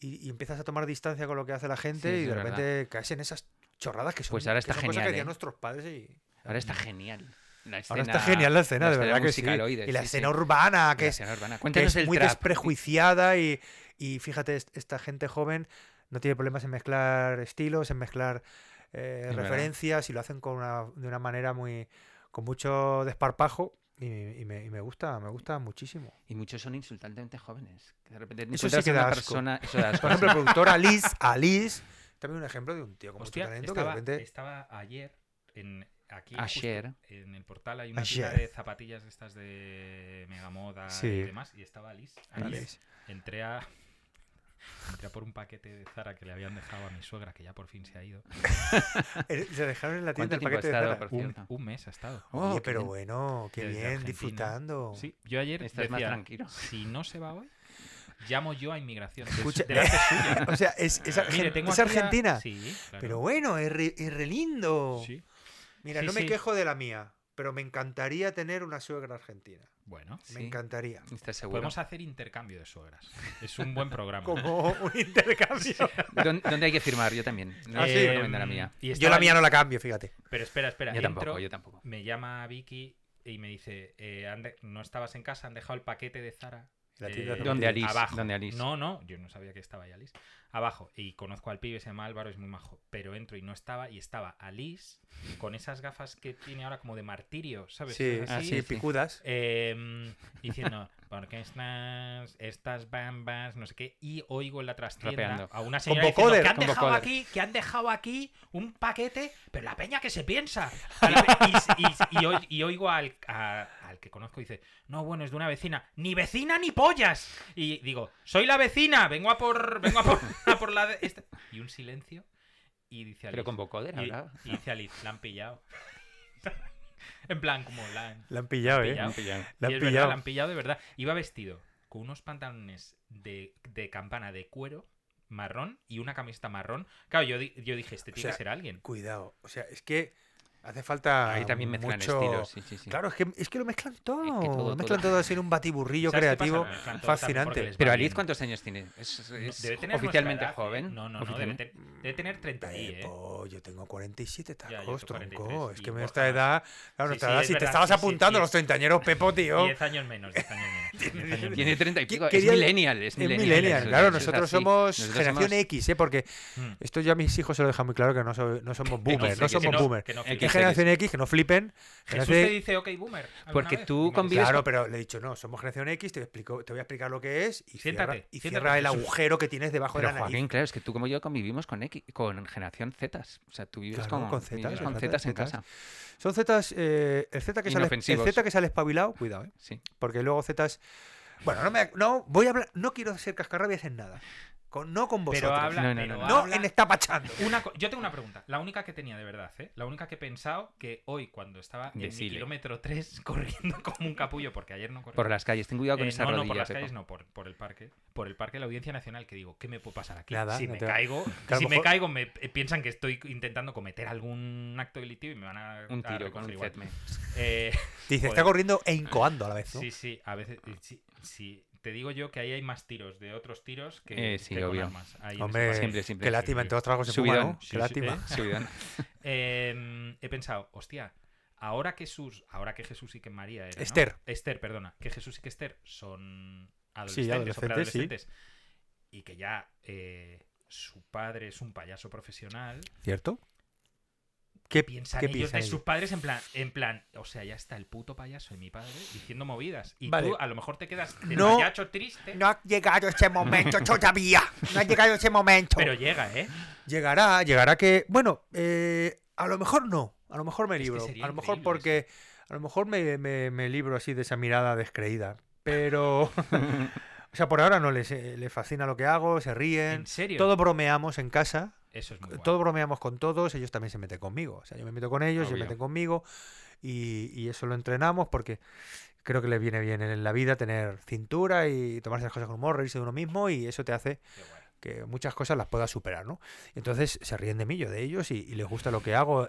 y, y empiezas a tomar distancia con lo que hace la gente Sí, y de verdad. repente caes en esas chorradas que son, Pues ahora que está son cosas que genial, ¿eh? nuestros padres y Ahora está genial. La ahora está escena- genial la escena, de escena verdad que sí. Y la sí, sí. escena urbana, La que es, escena urbana. que es muy trap. desprejuiciada y, y fíjate, est- esta gente joven no tiene problemas en mezclar estilos, en mezclar eh, Es verdad. referencias y lo hacen con una, de una manera muy con mucho desparpajo y, y me, y me gusta, me gusta muchísimo. Y muchos son insultantemente jóvenes. que de repente Eso sí que da asco. persona. Eso da asco, Por ejemplo, el sí. productor Alice, Alice, también un ejemplo de un tío con mucho Hostia, talento que de estaba, repente estaba ayer en aquí justo Ayer. en el portal hay una Ayer. tienda de zapatillas de estas de Megamoda Sí. y demás y estaba Alice. Alice. entré a entré a por un paquete de Zara que le habían dejado a mi suegra que ya por fin se ha ido. [LAUGHS] Se dejaron en la tienda ¿Cuánto el paquete de estado, Zara. por Un, un mes ha estado. Oh, Oye, pero bien. bueno, qué Desde bien, Argentina. disfrutando. Sí, yo ayer Estás más decía, tranquilo. si no se va hoy, llamo yo a inmigración. Escucha- suya. [LAUGHS] O sea, es, es, argen- Mire, tengo es aquí a- Argentina. Sí, claro. Pero bueno, es re, es re lindo. Sí. Mira, Sí, no me quejo de la mía, pero me encantaría tener una suegra argentina. Bueno, Me Sí. encantaría. ¿Estás seguro? podemos hacer intercambio de suegras. Es un buen programa. Como un intercambio. [LAUGHS] ¿Dó- ¿Dónde hay que firmar? Yo también. No Ah, sé sí. la mía. y Yo la mía no la cambio, fíjate. Pero espera, espera. Yo tampoco, entro, yo tampoco. Me llama Vicky y me dice, eh, han de- no estabas en casa, han dejado el paquete de Zara. La tienda eh, ¿Dónde Alice? Abajo. ¿Dónde Alice? No, no, yo no sabía que estaba ahí Alice. Abajo. Y conozco al pibe, se llama Álvaro, es muy majo. Pero entro y no estaba. Y estaba Alice con esas gafas que tiene ahora como de martirio, ¿sabes? Sí, Así. Sí, sí, sí. picudas. Eh, diciendo, porque estas, estas bambas, no sé qué, y oigo en la trastienda Rapeando. a una señora diciendo que han dejado aquí, que han dejado aquí un paquete, pero la peña que se piensa. [LAUGHS] Y, y- y- y oi- y oigo al, a- al que conozco y dice, no, bueno, es de una vecina, ni vecina ni pollas. Y digo, soy la vecina, vengo a por, vengo a por, [LAUGHS] a por la de esta". Y un silencio. Y dice Alice, Pero con vocoder y, habrá. y dice Alice, la han pillado. [LAUGHS] en plan, como la han, La han pillado, ¿eh? pillado. La y han es verdad, pillado. la han pillado de verdad. Iba vestido con unos pantalones de, de campana de cuero marrón y una camiseta marrón. Claro, yo, yo dije, este tiene sea, que ser alguien. Cuidado. O sea, es que hace falta. Ahí también mezclan mucho... estilos. Sí, sí, sí. Claro, es que, es que lo mezclan todo. todo, lo mezclan todo. todo así en un batiburrillo creativo. Fascinante. Pero. Alice, ¿cuántos años tiene? ¿Es, es debe tener oficialmente edad, ¿eh? joven? No, no, no, debe, Oficialmente. ten- debe tener 30 ahí, ¿eh? Pepo, yo tengo 47 Ya, yo tacos, tronco. 43 Es que nuestra más. edad. Claro, Sí, nuestra sí, edad, es si te estabas apuntando a los treintañeros, Pepo, tío. 10 años menos, 10 años menos. 10 años menos. Tiene 30 y pico. quería- Es millennial. Es Es millennial. millennial, eso- claro, eso es nosotros somos Nosotros generación somos- X, ¿eh? Porque Mm. esto ya a mis hijos se lo dejan muy claro que no, soy- no somos boomers, no somos no- boomers. que no ¿Qué flipen. generación X? Que no flipen. Jesús te dice, ok, boomer. Porque vez? tú convives. Claro, pero le he dicho, no, somos generación X, te, explico, te voy a explicar lo que es y Siéntate, cierra, y siéntate, cierra el Jesús. agujero que tienes debajo Pero de la nariz. Joaquín, claro, es que tú como yo convivimos con X, con generación Z. O sea, tú vives Claro, con, con Zetas en casa. Son Zetas, eh, el Z que sale, el. Z que sale espabilado, cuidado, ¿eh? Sí. porque luego Zetas, bueno, no me, no voy a hablar, no quiero ser cascarrabias en nada, con, no con vosotros, Pero habla, No, no, pero no, no habla- en estapachando. Una yo tengo una pregunta. La única que tenía de verdad, ¿eh? La única que he pensado que hoy, cuando estaba en mi Decile. kilómetro 3 [LAUGHS] corriendo como un capullo, porque ayer no corrí. Por las calles. Ten cuidado con Eh, esa no, no, por las calles no, por, por el parque. Por el parque de la Audiencia Nacional, que digo, ¿qué me puede pasar aquí? Nada, si no me te- caigo, si me caigo, me eh, piensan que estoy intentando cometer algún acto delictivo y me van a. Un tiro con un igual. Eh, Dice, [LAUGHS] está corriendo e incoando a la vez, ¿no? Sí, sí, a veces. Sí, sí, te digo yo que ahí hay más tiros de otros tiros que, Eh, sí, que con obvio. armas. Ahí en Hombre, Siempre, siempre. qué lástima, en todos los trabajos se fuma. ¿no? Sí, Qué sí, lástima. [LAUGHS] ¿eh? [LAUGHS] Eh, he pensado, hostia, ahora que Jesús, ahora que Jesús y que María eran, ¿no? Esther. Esther, perdona, que Jesús y que Esther son Sí, adolescentes, o adolescentes, sí. preadolescentes, y que ya eh, su padre es un payaso profesional. ¿Cierto? ¿Qué, Piensan qué ellos piensan de sus padres en plan, en plan, o sea, ya está el puto payaso de mi padre diciendo movidas. Y Vale. tú a lo mejor te quedas de No. payacho triste, No ha llegado ese momento todavía. No ha llegado ese momento. pero llega, ¿eh? Llegará, llegará que. Bueno, eh, a lo mejor no. A lo mejor me Es que libro. a lo mejor porque. A lo mejor me, me- me libro así de esa mirada descreída. Pero. [LAUGHS] o sea, por ahora no les, eh, les fascina lo que hago, se ríen. ¿En serio? Todo bromeamos en casa. Eso es muy guay. Todo bromeamos con todos. Ellos también se meten conmigo. O sea, yo me meto con ellos, ellos se Obvio. meten conmigo. Y, y eso lo entrenamos porque creo que les viene bien en la vida tener cintura y tomarse las cosas con humor, reírse de uno mismo. Y eso te hace que muchas cosas las puedas superar, ¿no? Entonces se ríen de mí, yo de ellos, y, y les gusta lo que hago.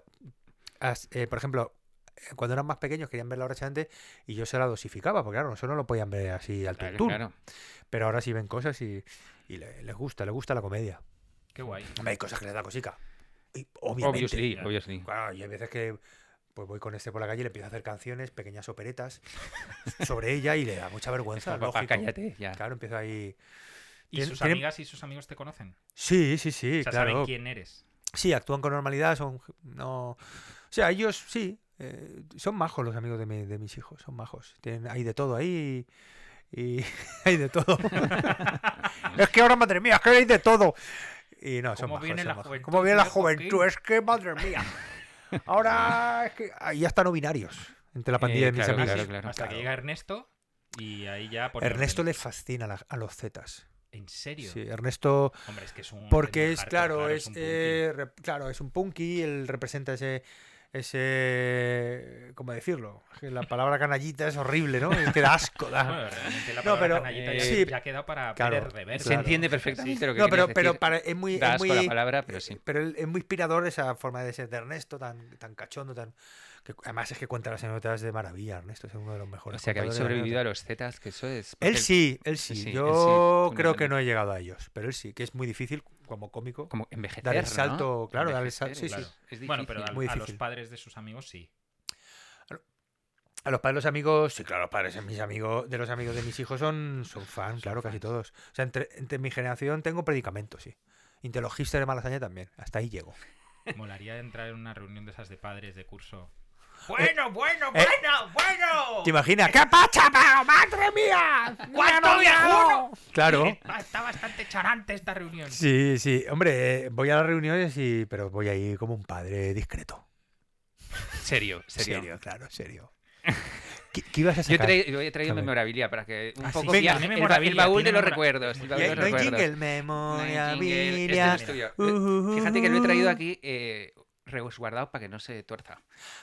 As- eh, por ejemplo, cuando eran más pequeños querían ver la hora antes y yo se la dosificaba, porque claro, eso no lo podían ver así al Claro. Pero ahora sí ven cosas y, y le- les gusta, les gusta la comedia. Qué guay. Hombre, hay cosas que les da cosica. Y, obviamente. Obviously, obviously. Claro, y hay veces que pues voy con este por la calle y le empiezo a hacer canciones, pequeñas operetas [LAUGHS] sobre ella y le da mucha vergüenza. Papá, lógico. cállate, ya. Claro, empiezo ahí. ¿Y sus tienen- amigas y sus amigos te conocen? Sí, sí, sí, o sea, claro. saben quién eres. Sí, actúan con normalidad, son no, o sea, ellos sí, eh, son majos los amigos de, mi- de mis hijos, son majos. Tienen, hay de todo ahí y, y [LAUGHS] hay de todo. [LAUGHS] es que ahora madre mía, es que hay de todo. Y no, son ¿Cómo majos, viene son la majos. juventud, ¿Cómo viene la juventud? Es que madre mía. Ahora es que ahí ya están no binarios entre la pandilla Eh, de mis claro, amigos. claro, claro. Hasta que llega Ernesto y ahí ya pone Ernesto le fascina la- a los Zetas. ¿En serio? Sí, Ernesto Hombre, es que es un... Porque es, claro, es, eh, claro, es un punky, él representa ese, ese, ¿cómo decirlo? La palabra canallita es horrible, ¿no? Es que da asco, da- Bueno, realmente la No, palabra pero, canallita eh, ya, sí, ya ha quedado para claro. Se Claro. entiende perfectamente lo que No, pero, para, es muy, Da es asco muy- la palabra, pero sí. pero es muy inspirador esa forma de ser de Ernesto, tan, tan cachondo, tan que además es que cuenta las anécdotas de maravilla, Ernesto es uno de los O mejores. sea, que habéis sobrevivido a los Zetas, que eso es... Él sí, él sí. sí, él Yo sí, creo que no he llegado a ellos, pero él sí, que es muy difícil como cómico. Como envejecer, Dar el ¿no? salto, claro, dar el salto, sí, sí. Claro. Es Bueno, pero difícil. a, muy a los difícil. padres de sus amigos sí. A los padres de los amigos, sí, claro, los padres de mis amigos, de los amigos de mis hijos son, son fan, claro, casi todos. O sea, entre, entre mi generación tengo predicamentos, sí. Intelogister de Malasaña también, hasta ahí llego. Molaría entrar en una reunión de esas de padres de curso. Bueno, bueno, eh, bueno, bueno. ¿Te imaginas? ¡Qué pacha, pero, madre mía! ¡Cuánto viejuno! Claro. Ah, Está bastante charante esta reunión. Sí, sí. Hombre, eh, voy a las reuniones y. Pero voy ahí como un padre discreto. Serio, serio. Serio, claro, serio. ¿Qué, qué ibas a sacar? yo he traído A memorabilia para que un Ah, poco sí, viaje- tiene el, ba- el memorabilia, baúl de los recuerdos. el baúl de los no hay recuerdos. jingle, No hay memoria, jingle, este no es tuyo. Eh, Fíjate que lo he traído aquí eh, resguardado para que no se tuerza.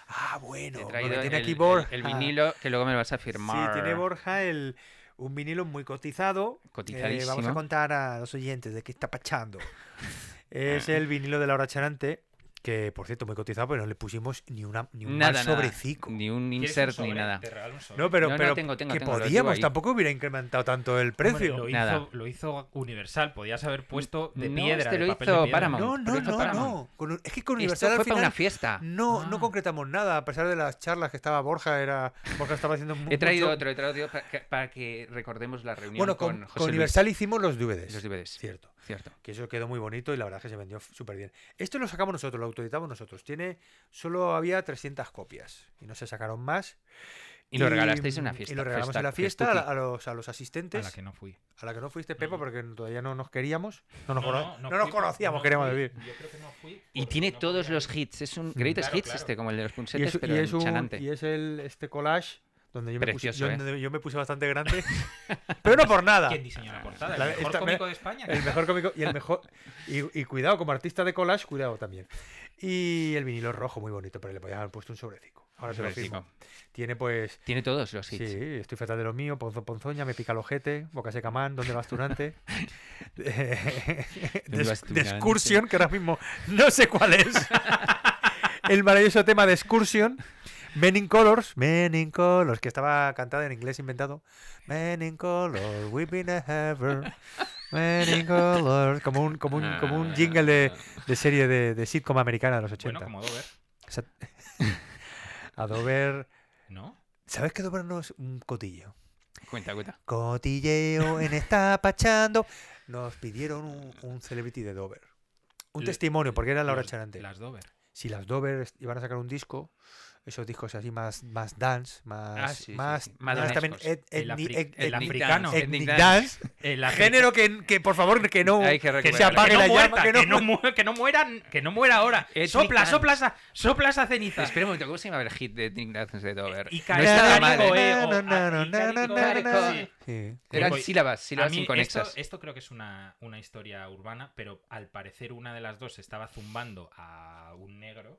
Ah, bueno. He traído tiene el, aquí Borja. el vinilo que luego me lo vas a firmar. Sí, tiene Borja el, un vinilo muy cotizado. Eh, Cotizadísimo. vamos a contar a los oyentes de qué está pachando. [LAUGHS] es el vinilo de Laura Charante, que por cierto muy cotizado, pero no le pusimos ni, una, ni un Nada, mal nada. sobrecico. Ni un ¿Quieres un insert ni nada. Te regalo un sobre. No, pero, No, no, pero tengo, tengo, que tengo, podíamos, tampoco hubiera incrementado tanto el Hombre, precio. lo, Nada. hizo, lo hizo Universal. Podías haber puesto de No, piedra. este de lo papel hizo de piedra. Paramount. No, no, no, no. Con- es que con Esto Universal fue al para una fiesta. no, no Ah. concretamos nada, a pesar de las charlas que estaba Borja, era Borja estaba haciendo He traído mucho- otro, he traído otro para que, para que recordemos la reunión Bueno, con, con, José con Luis. Universal hicimos los DVDs. Los DVDs. Cierto. Cierto. Que eso quedó muy bonito y la verdad es que se vendió súper bien. Esto lo sacamos nosotros, lo autoeditamos nosotros. Tiene, solo había 300 copias y no se sacaron más. Y lo regalasteis en una fiesta. Y lo regalamos en la festa- fiesta a, la- a los, a los A asistentes. la que no fui. fuiste, Pepa, No. porque todavía no nos queríamos. No nos, No, cono- no, no nos fui, conocíamos, no queríamos fui. decir. Yo creo que no fui Y tiene no todos los hits. Es un greatest Claro, hits claro. este, como el de los Y punsetes, es, pero y es un- y es el, este collage donde yo me, puse, Precioso, yo, ¿eh? donde yo me puse bastante grande. [LAUGHS] pero no por nada. ¿Quién diseñó la portada? ¿El La- mejor esta- cómico de España? El mejor cómico y el mejor. Y, y cuidado, como artista de collage, cuidado también. Y el vinilo rojo, muy bonito, pero le podía haber puesto un sobrecico. Ahora se lo firmo. Tiene pues. Tiene todos los Sí, hits. estoy fatal de lo mío, ponzo ponzoña, me pica el ojete, boca seca man, ¿dónde vas turante? [LAUGHS] ¿Dónde vas de tunante? Excursion, que ahora mismo no sé cuál es. [LAUGHS] el maravilloso tema de Excursion. Men in Colors, Men in Colors, que estaba cantado en inglés inventado. Men in Colors, we've been a ever. Men in Colors, como un, como un, como un jingle de, de serie de, de sitcom americana de los 80. Bueno, como Dover. A Dover. ¿No? ¿Sabes que Dover no es un cotillo? Cuenta, cuenta. Cotilleo [LAUGHS] en esta pachando. Nos pidieron un, un celebrity de Dover. Un Le- testimonio, porque era Laura Los- Charante. Las Dover. Si las Dover iban a sacar un disco, esos discos así más, más dance, más, Ah, sí, más, sí. más Más también et- El et- africano. ethnic ethnic dance. El afric- Género que, que, por favor que no, Hay que que se apague que no la llama, muerta, que no, que no, mu- mu- que no mueran, que no muera ahora. Ethnic Sopla, dance. sopla esa, sopla esa ceniza. Espera un momento, ¿cómo se llama el hit de Nick Dance de Dover? Y ah. Eran sílabas, sílabas inconexas. esto creo que es una, una historia urbana, pero al parecer una de las dos estaba zumbando a un negro.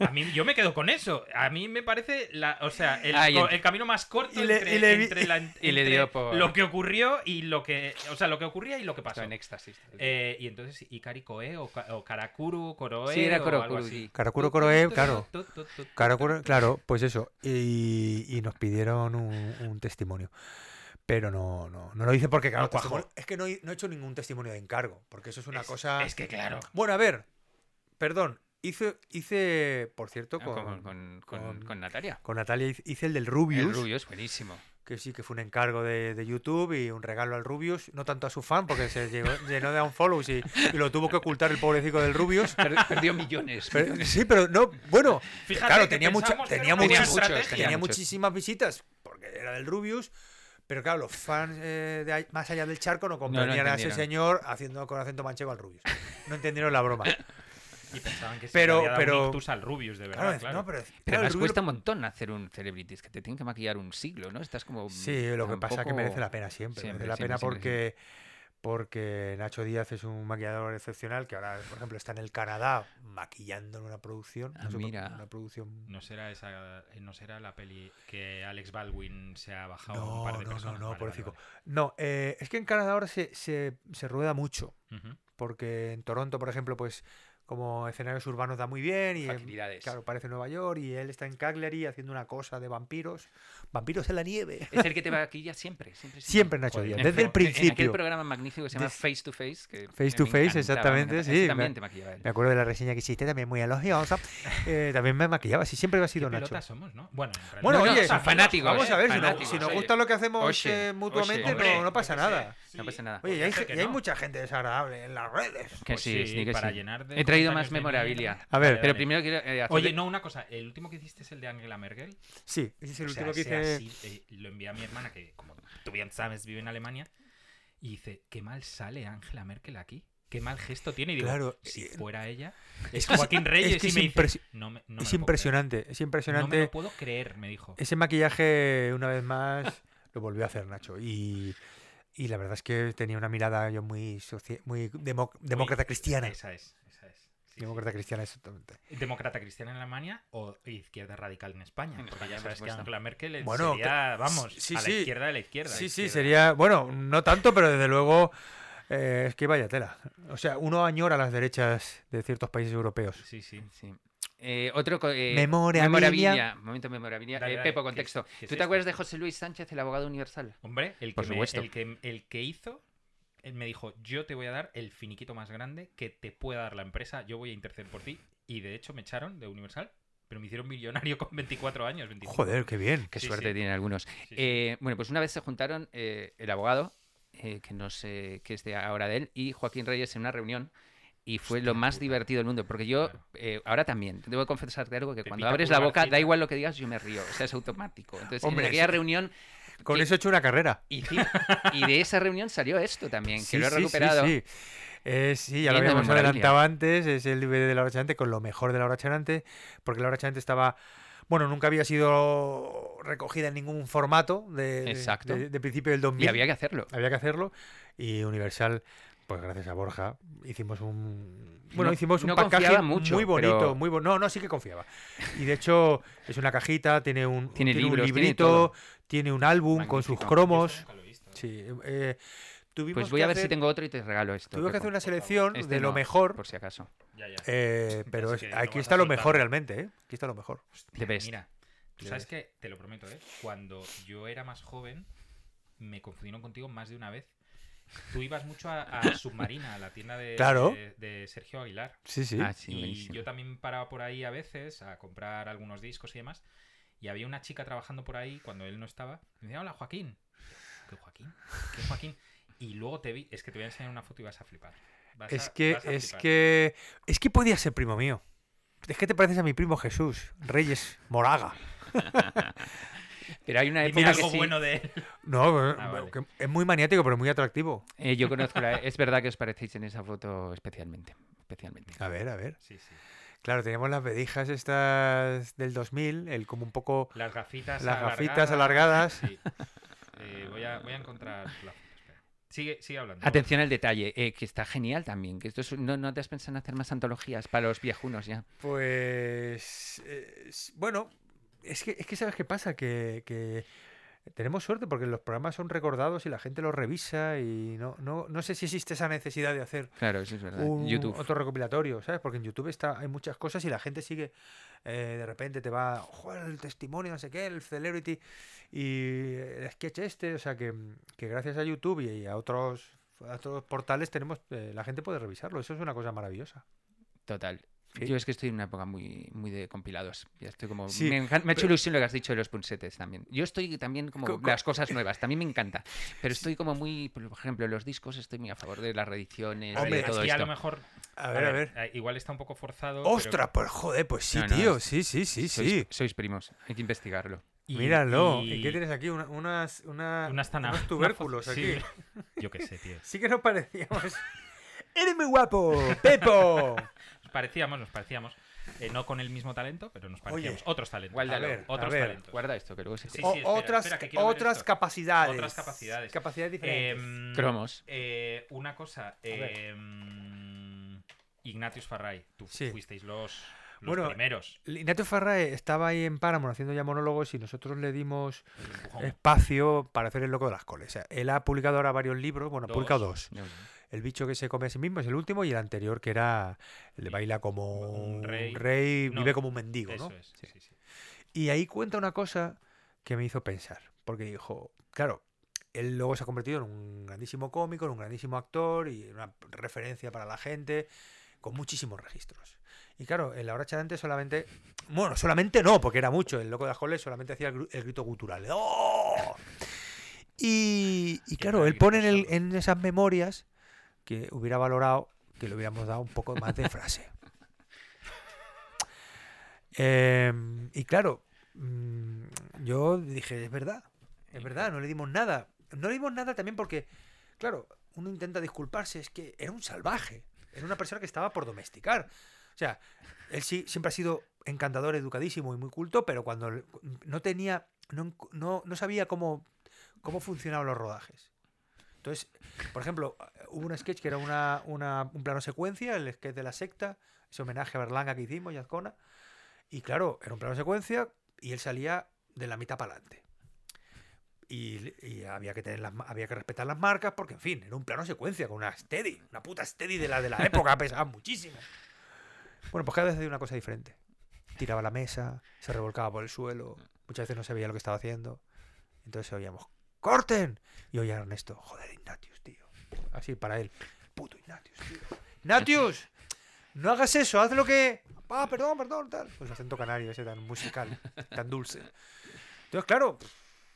Y a mí, yo me quedo con eso. A mí me parece, la, o sea, el, Ah, el camino más corto y le- entre, y le vi- entre la- y le entre dio por- lo que ocurrió y lo que, o sea, lo que ocurría y lo que pasó. Estaba en éxtasis. Eh, y entonces, Ikari Koe o, o Karakuru, Koroe. Sí, era o Koro- algo Kuru, así. sí. Karakuro Koroe, claro. Tu. claro, pues eso. Y, y nos pidieron un, un testimonio. Pero no, no, no lo hice porque, claro, cuajó. es que no he, no he hecho ningún testimonio de encargo. Porque eso es una Es- cosa. Es que claro. Bueno, a ver, perdón. Hice, hice por cierto, Ah, con, con, con, con, con- con Natalia. con Natalia hice- el del Rubius. El rubio es buenísimo. que sí que fue un encargo de, de YouTube y un regalo al Rubius, no tanto a su fan, porque se [LAUGHS] llegó- llenó de unfollows y, y lo tuvo que ocultar el pobrecito del Rubius. Per- perdió millones. Pero- millones. sí, pero no, bueno, Fíjate claro, tenía, mucha, tenía, muchos, muchísimas visitas, porque era del Rubius, pero claro, los fans eh, de ahí- más allá del charco no comprendían a ese señor haciendo con acento manchego al Rubius. No entendieron la broma. Y pensaban que Pero- se había dado pero- un al Rubius, de verdad, Claro, claro. no, pero, Pero claro, el además Rubius cuesta un montón hacer un celebrities, que te tienen que maquillar un siglo, ¿no? Estás como... Sí, lo que pasa es que merece la pena siempre. Siempre, merece la siempre, pena siempre, porque, porque Nacho Díaz es un maquillador excepcional que ahora, por ejemplo, está en el Canadá maquillando en una producción. Ah, no sé por- mira. Una producción. No será esa, eh, no será la peli que Alex Baldwin se ha bajado un No, par de no, no, personas. no, Vale, pobrecito. vale, No, eh, es que en Canadá ahora se, se, se rueda mucho. Porque en Toronto, por ejemplo, pues como escenarios urbanos da muy bien y en- Facilidades. claro, parece Nueva York y él está en Cagliari haciendo una cosa de vampiros, vampiros en la nieve. Es el que te maquilla siempre, siempre. Siempre Nacho Joder, Díaz, desde el fin, en aquel principio. programa magnífico que se llama Des- Face to Face. Que Face to Face, me exactamente, sí, también te maquillaba él. Me acuerdo de la reseña que hiciste, también muy elogiosa. Eh, también me maquillaba, sí, siempre ha ¿Qué sido Nacho. pelotas somos, no? Bueno, Bueno, No, no, oye, son fanáticos, Vamos a ver, si, no- fanáticos, si nos oye. gusta lo que hacemos Oye, eh, mutuamente, oye. no, Hombre, no pasa qué nada. sí. No pasa nada. Oye, y hay, no. mucha gente desagradable en las redes. Que Pues sí, para llenar de traído más memorabilia. A ver, Pero primero quiero eh, hacer- Oye, no, una cosa. El último que hiciste es el de Angela Merkel. Sí, ese es el O sea, último que ese hice. así, eh, lo envié a mi hermana, que como tú bien sabes, vive en Alemania. Y dice, qué mal sale Angela Merkel aquí. Qué mal gesto tiene. Y digo, Claro, si eh, fuera ella. es que Joaquín Reyes es que y es me dice, impresi- no me- no me lo Es creer. impresionante, es No me impresionante. lo puedo creer, me dijo. Ese maquillaje, una vez más, [LAUGHS] lo volvió a hacer Nacho. Y, y la verdad es que tenía una mirada yo muy, muy demo- demócrata cristiana. Esa es, Sí. Demócrata cristiana, exactamente. Demócrata cristiana en Alemania o izquierda radical en España. En Porque España, ya sabes que. Angela Merkel es- Bueno, sería, vamos, sí, a la sí. izquierda de la izquierda. Sí, sí, izquierda. sería. Bueno, no tanto, pero desde luego. eh, es que vaya tela. O sea, uno añora las derechas de ciertos países europeos. Sí, sí. Sí. Eh, otro eh, Memorabilia. Momento memorabilia. Dale, Eh, dale, Pepo, ¿qué contexto. es- qué es ¿Tú te esto? acuerdas de José Luis Sánchez, el abogado universal? Hombre, el que, Por me, el, que, el que hizo, él me dijo, yo te voy a dar el finiquito más grande que te pueda dar la empresa, yo voy a interceder por ti. Y de hecho me echaron de Universal, pero me hicieron millonario con 24 años. 25. Joder, qué bien. Qué Sí, suerte sí. tienen algunos. sí. Eh, bueno, pues una vez se juntaron eh, el abogado, eh, que no sé qué es de ahora de él, y Joaquín Reyes en una reunión. Y fue lo más puta. divertido del mundo, porque yo Claro. ahora también, debo confesarte algo, que cuando abres la boca, da igual lo que digas, yo me río, o sea, es automático. Entonces, Hombre, en aquella reunión, Con eso he hecho una carrera. y, de esa reunión salió esto también, que Sí, lo he sí, sí, recuperado. Sí, Eh, sí, ya lo habíamos adelantado antes. Es el DVD de Laura Chanante con lo mejor de Laura Chanante. Porque Laura Chanante estaba. Bueno, nunca había sido recogida en ningún formato de, de- Exacto. de- de principio del 2000. Y había que hacerlo. Había que hacerlo. Y Universal, pues gracias a Borja, hicimos un. Bueno, No- hicimos un no packaging confiaba mucho, muy bonito. pero- Muy bo- no, no, sí que confiaba. Y de hecho, es una cajita, tiene un, Tiene un libros, librito. Tiene, un álbum con sus cromos. Visto. Sí, eh, tuvimos Pues voy que a ver si hacer- tengo otro y te regalo esto. Tuvimos que hacer una selección Este de lo mejor. Por si acaso. Ya, ya. eh, pero es- aquí está lo mejor realmente, ¿eh? Aquí está lo mejor. Hostia, The best. Mira, tú The sabes best. que, te lo prometo, ¿eh? Cuando yo era más joven, me confundieron contigo más de una vez. Tú ibas mucho a, a [COUGHS] Submarina, a la tienda de, Claro. de, de Sergio Aguilar. Sí, sí. Ah, sí, y buenísimo. yo también paraba por ahí a veces a comprar algunos discos y demás. Y había una chica trabajando por ahí cuando él no estaba. Y me decía, hola, Joaquín. ¿Qué Joaquín? ¿Qué Joaquín? Y luego te vi, es que te voy a enseñar una foto y vas a flipar. Vas es a- que, vas a es flipar. que. Es que podía ser primo mío. Es que te pareces a mi primo Jesús, Reyes Moraga. [LAUGHS] Pero hay una Dime época que algo sí. bueno de él. No, Ah, vale. que es muy maniático, pero muy atractivo. Eh, yo conozco la... Es verdad que os parecéis en esa foto especialmente. Especialmente. A ver, a ver. Sí, sí. Claro, teníamos las vedijas estas del 2000, el como un poco. Las gafitas Las gafitas alargadas. Sí. Eh, voy, a, voy a encontrar la. Sigue, sigue hablando. Atención al detalle, eh, que está genial también. Que esto es- no, no te has pensado en hacer más antologías para los viejunos ya. Pues. eh, bueno, es que, es que ¿sabes qué pasa? Que, que tenemos suerte porque los programas son recordados y la gente los revisa y no, no, no sé si existe esa necesidad de hacer Claro, eso es verdad. un YouTube. otro recopilatorio, ¿sabes? Porque en YouTube está, hay muchas cosas y la gente sigue, eh, de repente te va, joder, el testimonio, no sé qué, el celebrity y el sketch este, o sea que, que gracias a YouTube y a otros, a otros portales tenemos, eh, la gente puede revisarlo, eso es una cosa maravillosa. Total. Sí. Yo es que estoy en una época muy, muy de compilados. Ya estoy como. Sí, me, ha hecho pero- ilusión lo que has dicho de los punsetes también. Yo estoy también como Co- las cosas nuevas, también me encanta. Pero estoy como muy. Por ejemplo, los discos estoy muy a favor de las reediciones, A ver, Hombre, de todo aquí a esto. lo mejor. A ver, a ver. eh, Igual está un poco forzado. pero- ¡Ostras! Pues joder, pues sí, No, no, tío. Sí, sí, sí, sois, sí. sois primos, hay que investigarlo. y- Míralo. y- ¿Y qué tienes aquí? Una- unas, una- Unas tana- unos [LAUGHS] tubérculos aquí. sí. Yo qué sé, tío. [LAUGHS] Sí que nos parecíamos. [LAUGHS] ¡Eres muy guapo! ¡Pepo! Nos parecíamos, nos parecíamos. eh, no con el mismo talento, pero nos parecíamos. Otros talentos. Guárdalo, ver, a otros ver. talentos. Guarda esto, que luego se Sí, O- sí, espera, otras espera, que otras esto. capacidades. Otras capacidades. Capacidades diferentes. Em, Cromos. eh, una cosa. ver. em, Ignatius Farray, tú Sí. fuisteis los, los Bueno, primeros. Ignacio Farrae estaba ahí en Paramount haciendo ya monólogos y nosotros le dimos espacio para hacer el loco de las coles. O sea, él ha publicado ahora varios libros, bueno, ha Dos. publicado dos. No, El bicho que se come a sí mismo es el último y el anterior que era el de baila como Un rey. rey, No, vive como un mendigo, Eso ¿no? es. Sí, sí, sí. Y ahí cuenta una cosa que me hizo pensar, porque dijo, claro, él luego se ha convertido en un grandísimo cómico, en un grandísimo actor y una referencia para la gente, con muchísimos registros. Y claro, en la hora solamente, bueno, solamente no, porque era mucho, el loco de Ajole solamente hacía el, grito gutural. ¡Oh! Y, y claro, él pone el- en esas memorias que hubiera valorado que le hubiéramos dado un poco más de frase. [LAUGHS] Em, y claro, mm, yo dije, es verdad, es verdad, no le dimos nada. No le dimos nada también porque, claro, uno intenta disculparse, es que era un salvaje, era una persona que estaba por domesticar. O sea, él sí siempre ha sido encantador, educadísimo y muy culto, pero cuando no tenía, no, no, no sabía cómo, cómo funcionaban los rodajes. Entonces, por ejemplo, hubo un sketch que era una, una- un plano secuencia, el sketch de la secta, ese homenaje a Berlanga que hicimos, y Azcona. Y claro, era un plano secuencia y él salía de la mitad para adelante. Y, había que tener las, había que respetar las marcas porque, en fin, era un plano secuencia con una steady, una puta steady de la de la época, [LAUGHS] pesaba muchísimo. Bueno, pues cada vez hacía una cosa diferente. Tiraba la mesa, se revolcaba por el suelo, muchas veces no se veía lo que estaba haciendo. Entonces oíamos, ¡corten! Y a Ernesto, joder, Ignatius, tío. Así para él, puto Ignatius, tío. ¡Ignatius! No hagas eso, haz lo que. Ah, perdón, perdón, tal. Pues el acento canario ese tan musical, tan dulce. Entonces, claro,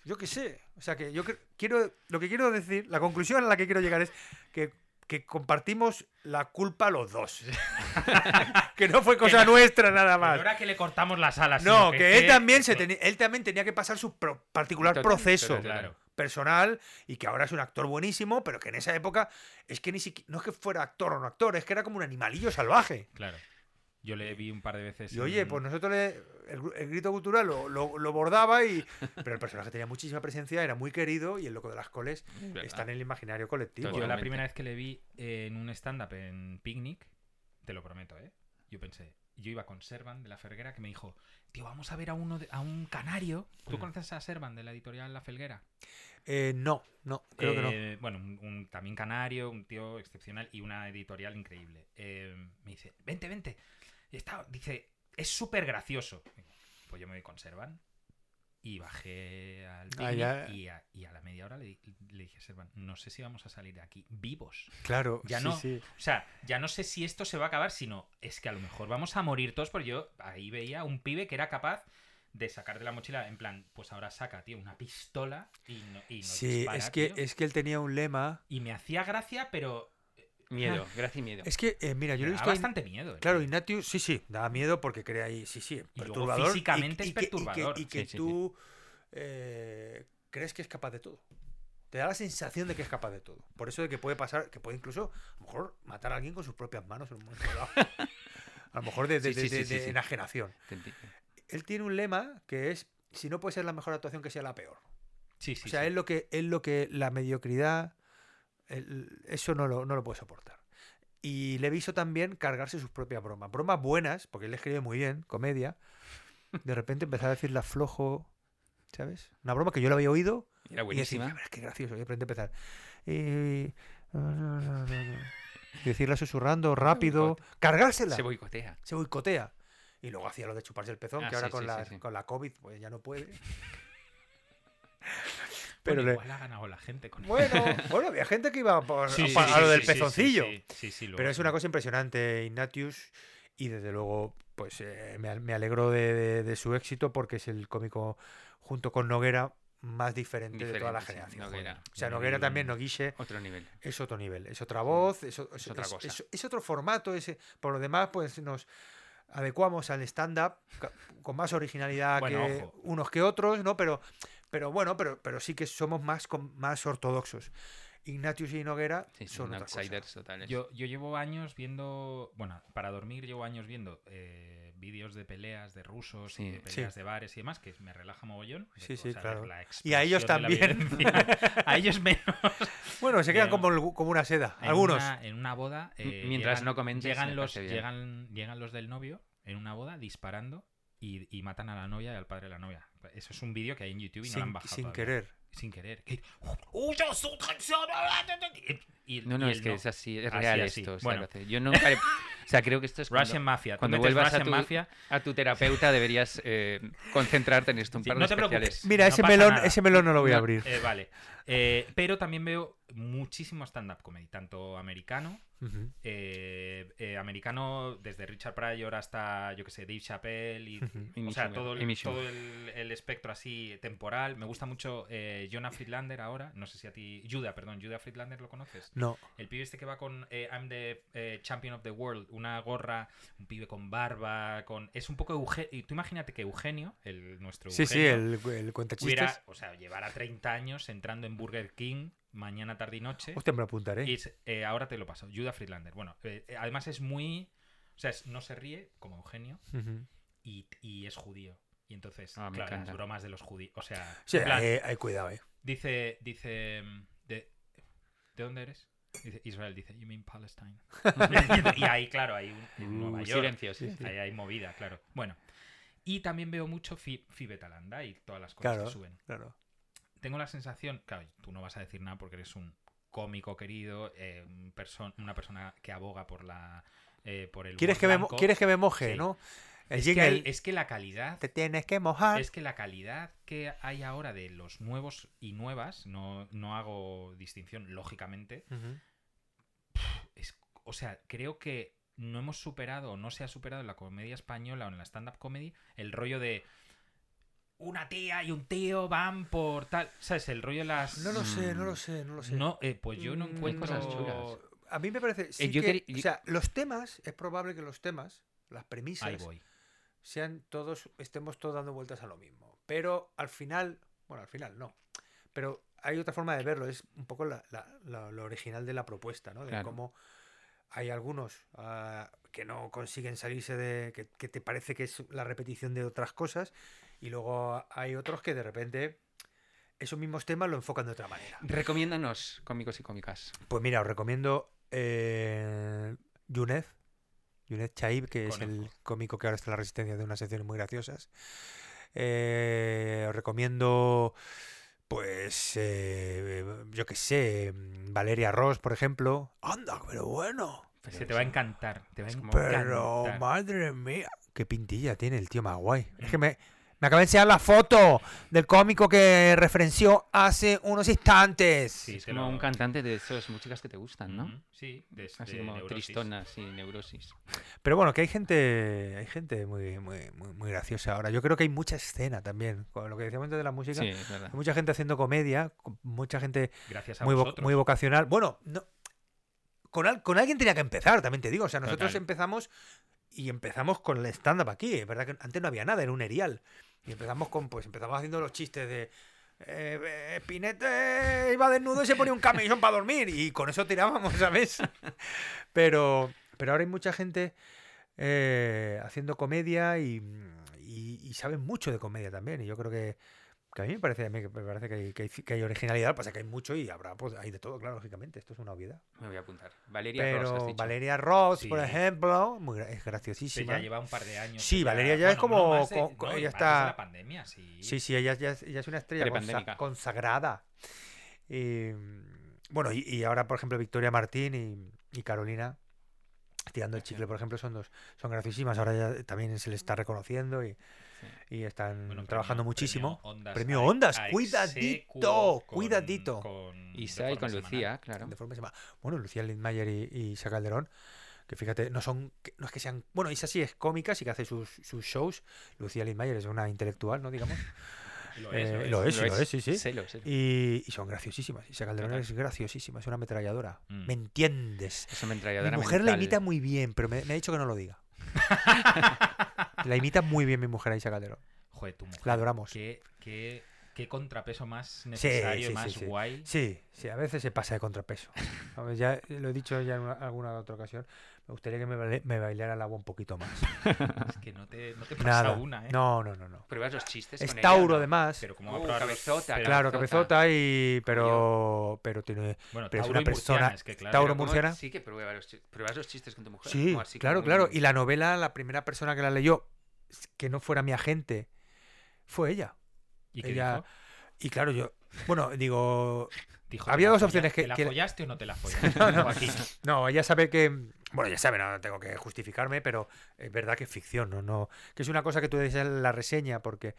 yo qué sé. O sea, que yo quiero. Lo que quiero decir, la conclusión a la que quiero llegar es que, que compartimos la culpa los dos. [LAUGHS] que no fue cosa nuestra nada más. era que le cortamos las alas. No, que él también, se él también tenía que pasar su pro- particular proceso Claro. Personal y que ahora es un actor buenísimo, pero que en esa época es que ni siquiera, no es que fuera actor o no actor, es que era como un animalillo salvaje. Claro. Yo le vi un par de veces. Y oye, en- pues nosotros le, el, grito cultural lo, lo- lo bordaba y... [LAUGHS] Pero el personaje tenía muchísima presencia, era muy querido y el loco de las coles verdad. está en el imaginario colectivo. Yo la primera vez que le vi en un stand-up en Picnic, te lo prometo, ¿eh? Yo pensé, yo iba con Servan de la Felguera que me dijo, tío, vamos a ver a uno de- a un canario. ¿Tú Mm. conoces a Servan de la editorial La Felguera? Eh, no, no, creo que no. Eh, Bueno, un, un- también canario, un tío excepcional y una editorial increíble. Eh, me dice, vente, vente. Y está, dice, es súper gracioso. Pues yo me voy con Servan. Y bajé al Ah, picnic ya. y, a, y a la media hora le, no sé si vamos a salir de aquí vivos. Claro, Ya sí, no. sí. O sea, ya no sé si esto se va a acabar, sino es que a lo mejor vamos a morir todos, porque yo ahí veía un pibe que era capaz de sacar de la mochila, en plan, pues ahora saca, tío, una pistola y, no, y nos Sí, dispara, es que, tío. es que él tenía un lema... Y me hacía gracia, pero Miedo, gracia y miedo. Es que, eh, mira, yo lo he da visto... en- bastante miedo. el Claro, tío. Ignatius, sí, sí, daba miedo porque crea ahí, sí, sí, Y luego perturbador. físicamente es que- que- perturbador. Y que, Sí, sí, sí. tú eh, crees que es capaz de todo. Te da la sensación de que es capaz de todo. Por eso de que puede pasar, que puede incluso, a lo mejor, matar a alguien con sus propias manos en un momento dado. A lo mejor de, de- Sí, sí, de- sí, de- sí, de sí. enajenación. Él tiene un lema que es, si no puede ser la mejor actuación, que sea la peor. Sí, sí, o sea, es lo que, es lo que la mediocridad, el- eso no lo, no lo puede soportar. Y le he visto también cargarse sus propias bromas. Bromas buenas, porque él escribe muy bien, comedia. De repente empezar a decirla flojo, ¿sabes? Una broma que yo la había oído Era y decir, buenísima. qué gracioso. Y de repente empezar. Y, y [LAUGHS] decirla susurrando, rápido. Cargársela. Se boicotea. Se boicotea. Y luego hacía lo de chuparse el pezón, Ah, que ahora sí, con, sí, la, sí, con la COVID pues ya no puede. [LAUGHS] [LAUGHS] Bueno, Pero le- igual ha ganado la gente con Bueno, bueno, había gente que iba por, a lo del pezoncillo. Pero es una cosa impresionante, Ignatius. y desde luego pues eh, me, me alegro de, de- de su éxito porque es el cómico junto con Noguera más diferente, de toda la Diferente, generación. Noguera. O sea, Noguera vi también, Noguiche, Otro nivel. es otro nivel, es otra voz, es, o- es- otra es- cosa. es- es otro formato. es- por lo demás, pues nos adecuamos al stand-up con más originalidad Bueno, que ojo. unos que otros, ¿no? Pero, pero bueno, pero, pero sí que somos más, más ortodoxos. Ignatius y Noguera Sí, sí, son outsiders totales. Yo, yo llevo años viendo, bueno, para dormir llevo años viendo eh, vídeos de peleas de rusos Sí. y de peleas de bares y demás, que me relaja mogollón. de Sí, sí, claro. la Y a ellos también. [LAUGHS] a ellos menos. Bueno, se quedan como, como una seda. En Algunos. una- en una boda. eh, Mientras llegan- no comentes, Llegan los, llegan, llegan los del novio en una boda disparando y, y matan a la novia y al padre de la novia. Eso es un vídeo que hay en YouTube y no lo han bajado. sin todavía. querer. Sin querer. Que- Y- No, no, y es que es así, es real así. esto. o sea, Bueno. lo hace- yo nunca he- O sea, creo que esto es cuando, Russian Mafia. Cuando vuelvas a Russian tu, Mafia. a tu terapeuta deberías eh, concentrarte en esto, un Sí, par de no te especiales. preocupes. Mira, No ese, melón, nada. ese melón no lo voy a abrir. Eh, vale. Eh, pero también veo muchísimo stand-up comedy, tanto americano, Eh, eh, americano desde Richard Pryor hasta, yo que sé, Dave Chappelle, y, o sea, todo, el, todo el, el espectro así temporal. Me gusta mucho eh, Jonah Friedlander ahora, no sé si a ti, Judah, perdón, Judah Friedlander lo conoces. No. El pibe este que va con eh, I'm the Champion of the World, una gorra, un pibe con barba, con... Es un poco Eugenio... Y tú imagínate que Eugenio, el, nuestro Sí, sí, Eugenio, el, el cuenta o sea, llevara 30 años entrando en Burger King mañana, tarde y noche. Hostia, me lo apuntaré. Y es- eh, ahora te lo paso. Judah Friedlander. Bueno, eh, eh, además es muy... O sea, es- no se ríe como Eugenio y, y es judío. Y entonces, Ah, claro, las bromas de los judíos. O sea, Sí, en plan, hay, hay cuidado, eh. dice, dice, de, ¿de dónde eres? Dice, Israel dice, you mean Palestine. [LAUGHS] [LAUGHS] y ahí, claro, hay un, en Uh, Nueva York. silencio, sí, sí. Ahí hay movida, claro. Bueno. Y también veo mucho Fi- Fibetalanda y todas las cosas Claro, que suben. claro. Tengo la sensación, claro, tú no vas a decir nada porque eres un cómico querido, eh, un perso- una persona que aboga por la eh, por el ¿Quieres que, me. ¿Quieres que me moje, Sí. no? El es, que jingle. hay- es que la calidad Te tienes que mojar. es que la calidad que hay ahora de los nuevos y nuevas, no, no hago distinción, lógicamente, es, o sea, creo que no hemos superado o no se ha superado en la comedia española o en la stand-up comedy el rollo de una tía y un tío van por tal, ¿sabes? El rollo de las... No lo sé, no lo sé, no lo sé. No, eh, pues yo no Mm, encuentro... cosas chulas. A mí me parece. sí Eh, yo que- quería- O sea, los temas, es probable que los temas, las premisas, Ahí voy. sean todos, estemos todos dando vueltas a lo mismo. Pero al final, bueno, al final no. Pero hay otra forma de verlo, es un poco la- la- la- lo original de la propuesta, ¿no? De Claro. cómo hay algunos ah, que no consiguen salirse de. Que, que te parece que es la repetición de otras cosas, y luego hay otros que de repente esos mismos temas lo enfocan de otra manera. Recomiéndanos, cómicos y cómicas. Pues mira, os recomiendo eh, Yunez, Yunez Chaib, que es el cómico que ahora está en la resistencia de unas secciones muy graciosas. Eh, os recomiendo, pues, eh, yo qué sé, Valeria Ross, por ejemplo. ¡Anda, pero bueno! Se te va a encantar. Te va a encantar. Pero, madre mía, qué pintilla tiene el tío más guay. Es que me, me acaba de enseñar la foto del cómico que referenció hace unos instantes. Sí, Es como lo- un cantante de esas músicas que te gustan, ¿no? Sí, de, Así de como neurosis. tristonas y neurosis. Pero bueno, que hay gente, hay gente muy, muy, muy, muy graciosa ahora. Yo creo que hay mucha escena también. Con lo que decíamos antes de la música, Sí, es verdad. hay mucha gente haciendo comedia, mucha gente Gracias a muy, vo- muy vocacional. Bueno, no, con, al- con alguien tenía que empezar, también te digo. O sea, nosotros Total. empezamos y empezamos con el stand-up aquí. Es verdad que antes no había nada, era un erial. Y empezamos con, pues empezamos haciendo los chistes de. Eh, eh, Pinete iba desnudo y se ponía un camisón para dormir. Y con eso tirábamos, ¿sabes? [LAUGHS] Pero, pero ahora hay mucha gente eh, haciendo comedia y, y, y saben mucho de comedia también. Y yo creo que, que a mí me parece, a mí que me parece que hay, que hay, que hay originalidad, pasa que hay mucho y habrá, pues hay de todo, claro, lógicamente. Esto es una obviedad. Me voy a apuntar. Valeria Ross, has Pero dicho. Valeria Ross, por ejemplo, muy, es graciosísima. ya lleva un par de años. Sí, Valeria ya es bueno, como- de- no, ella más está- desde la pandemia, sí. Sí, sí, ella, ya es- ella es una estrella consa- consagrada. Y, bueno, y, y ahora, por ejemplo, Victoria Martín y, y Carolina, tirando el chicle, por ejemplo, son dos, son graciosísimas. Ahora ya también se les está reconociendo y, y están Bueno, trabajando premio- muchísimo. Premio Ondas. Premio a- Ondas, a cuidadito, con- cuidadito. con- Isa y con. Lucía, claro. De forma sema- Bueno, Lucía Lindmayer y, y Isa Calderón que fíjate, no son, no es que sean, bueno, Isa sí es cómica, sí que hace sus, sus shows, Lucía Lindmayer es una intelectual, ¿no? Digamos. [LAUGHS] Lo Eh, es, lo es, sí, lo es, sí, sí. Sélo. Y, y son graciosísimas. Isa Calderón Total. es graciosísima, es una ametralladora. Mm. ¿Me entiendes? Es una Mi ametralladora mujer la imita muy bien, pero me, me ha dicho que no lo diga. [LAUGHS] la imita muy bien mi mujer a Isa Calderón. Joder, tu mujer. La adoramos. Qué, qué, qué contrapeso más necesario sí, y más sí, sí. guay. Sí, sí, a veces se pasa de contrapeso. [LAUGHS] Ya lo he dicho ya en una- alguna otra ocasión. Me gustaría que me, me bailara el agua un poquito más. [LAUGHS] Es que no te, no te pasa Nada. una, ¿eh? No, no, no, no. Pruebas los chistes Es con ella, Tauro, ¿no? además. Pero como va a Uh, probar los- cabezota, pero- Claro, cabezota y. Pero. Pero tiene. Bueno, pero es Tauro una y murciana, persona- es que claro. Tauro Pero ¿cómo- murciana. Sí que pruebas los, pruebas los chistes con tu mujer. Sí, ¿O así claro, claro. muy- Y la novela, la primera persona que la leyó, que no fuera mi agente, fue ella. ¿Y qué ella- dijo? Y claro, yo. Bueno, digo. [LAUGHS] Dijo, había ¿te la dos opciones que- ¿Te la que- follaste o no te la [LAUGHS] follaste? No, no. Joaquín. [LAUGHS] No, ella sabe que. Bueno, ya sabe, no tengo que justificarme, pero es verdad que es ficción, ¿no? no que es una cosa que tú dices en la reseña, porque.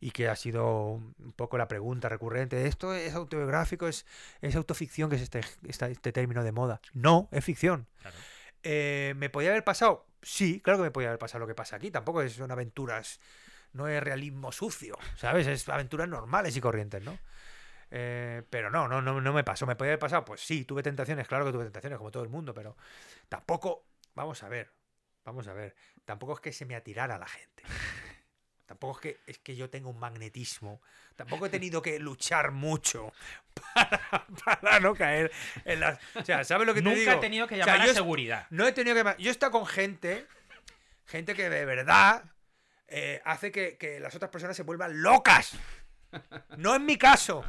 Y que ha sido un poco la pregunta recurrente. ¿Esto es autobiográfico? ¿Es, es autoficción? que es este, este término de moda? No, es ficción. Claro. Eh, ¿Me podía haber pasado? Sí, claro que me podía haber pasado lo que pasa aquí. Tampoco es- son aventuras, no es realismo sucio, ¿sabes? Es aventuras normales y corrientes, ¿no? Eh, pero no, no, no, no me pasó. ¿Me podía haber pasado? Pues sí, tuve tentaciones, claro que tuve tentaciones, como todo el mundo, pero tampoco, vamos a ver, vamos a ver, tampoco es que se me atirara la gente. Tampoco es que, es que yo tenga un magnetismo. Tampoco he tenido que luchar mucho [LAUGHS] para, para no caer en las... O sea, ¿sabes lo que te Nunca digo? he tenido que O sea, llamar yo a seguridad. no he tenido que... Yo he estado con gente, gente que de verdad eh, hace que, que las otras personas se vuelvan locas. No en mi caso.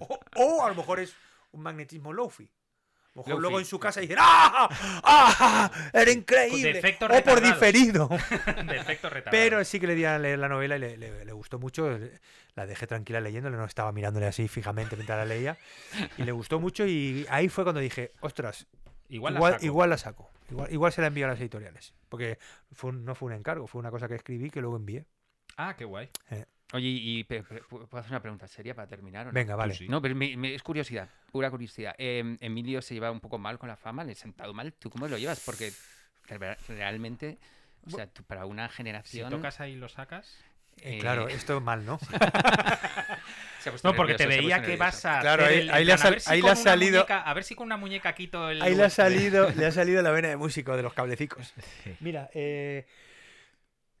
O, o a lo mejor es un magnetismo lofi. A lo mejor luego en su casa dicen ¡Ah! ¡Ah! ¡Era increíble! o por diferido. [LAUGHS] De efecto retardado. Pero sí que le di a leer la novela y le, le- le gustó mucho. La dejé tranquila leyéndole, no estaba mirándole así fijamente mientras la leía. Y le gustó mucho y ahí fue cuando dije, ostras, igual, igual, la saco. igual la saco. Igual, igual se la envío a las editoriales. Porque fue un- no fue un encargo, fue una cosa que escribí que luego envié. Ah, qué guay. Oye, y pe- pe- ¿puedo hacer una pregunta seria para terminar? o no? Venga, vale. sí. No, pero me- me- es curiosidad, pura curiosidad. Eh, Emilio se lleva un poco mal con la fama, le he sentado mal. ¿Tú cómo lo llevas? Porque re- realmente, o sea, tú para una Si generación... tocas ahí y lo sacas. Eh, eh, claro, esto es mal, ¿no? [LAUGHS] No, porque te nervioso, veía que nervioso. vas a. Claro, ahí- el- ahí en le ha plan, a sal- si ahí le ha una salido- muñeca- a ver si con una muñeca quito el. Ahí le ha salido, [LAUGHS] le ha salido la vena de músico de los cablecicos. Sí. Mira, eh,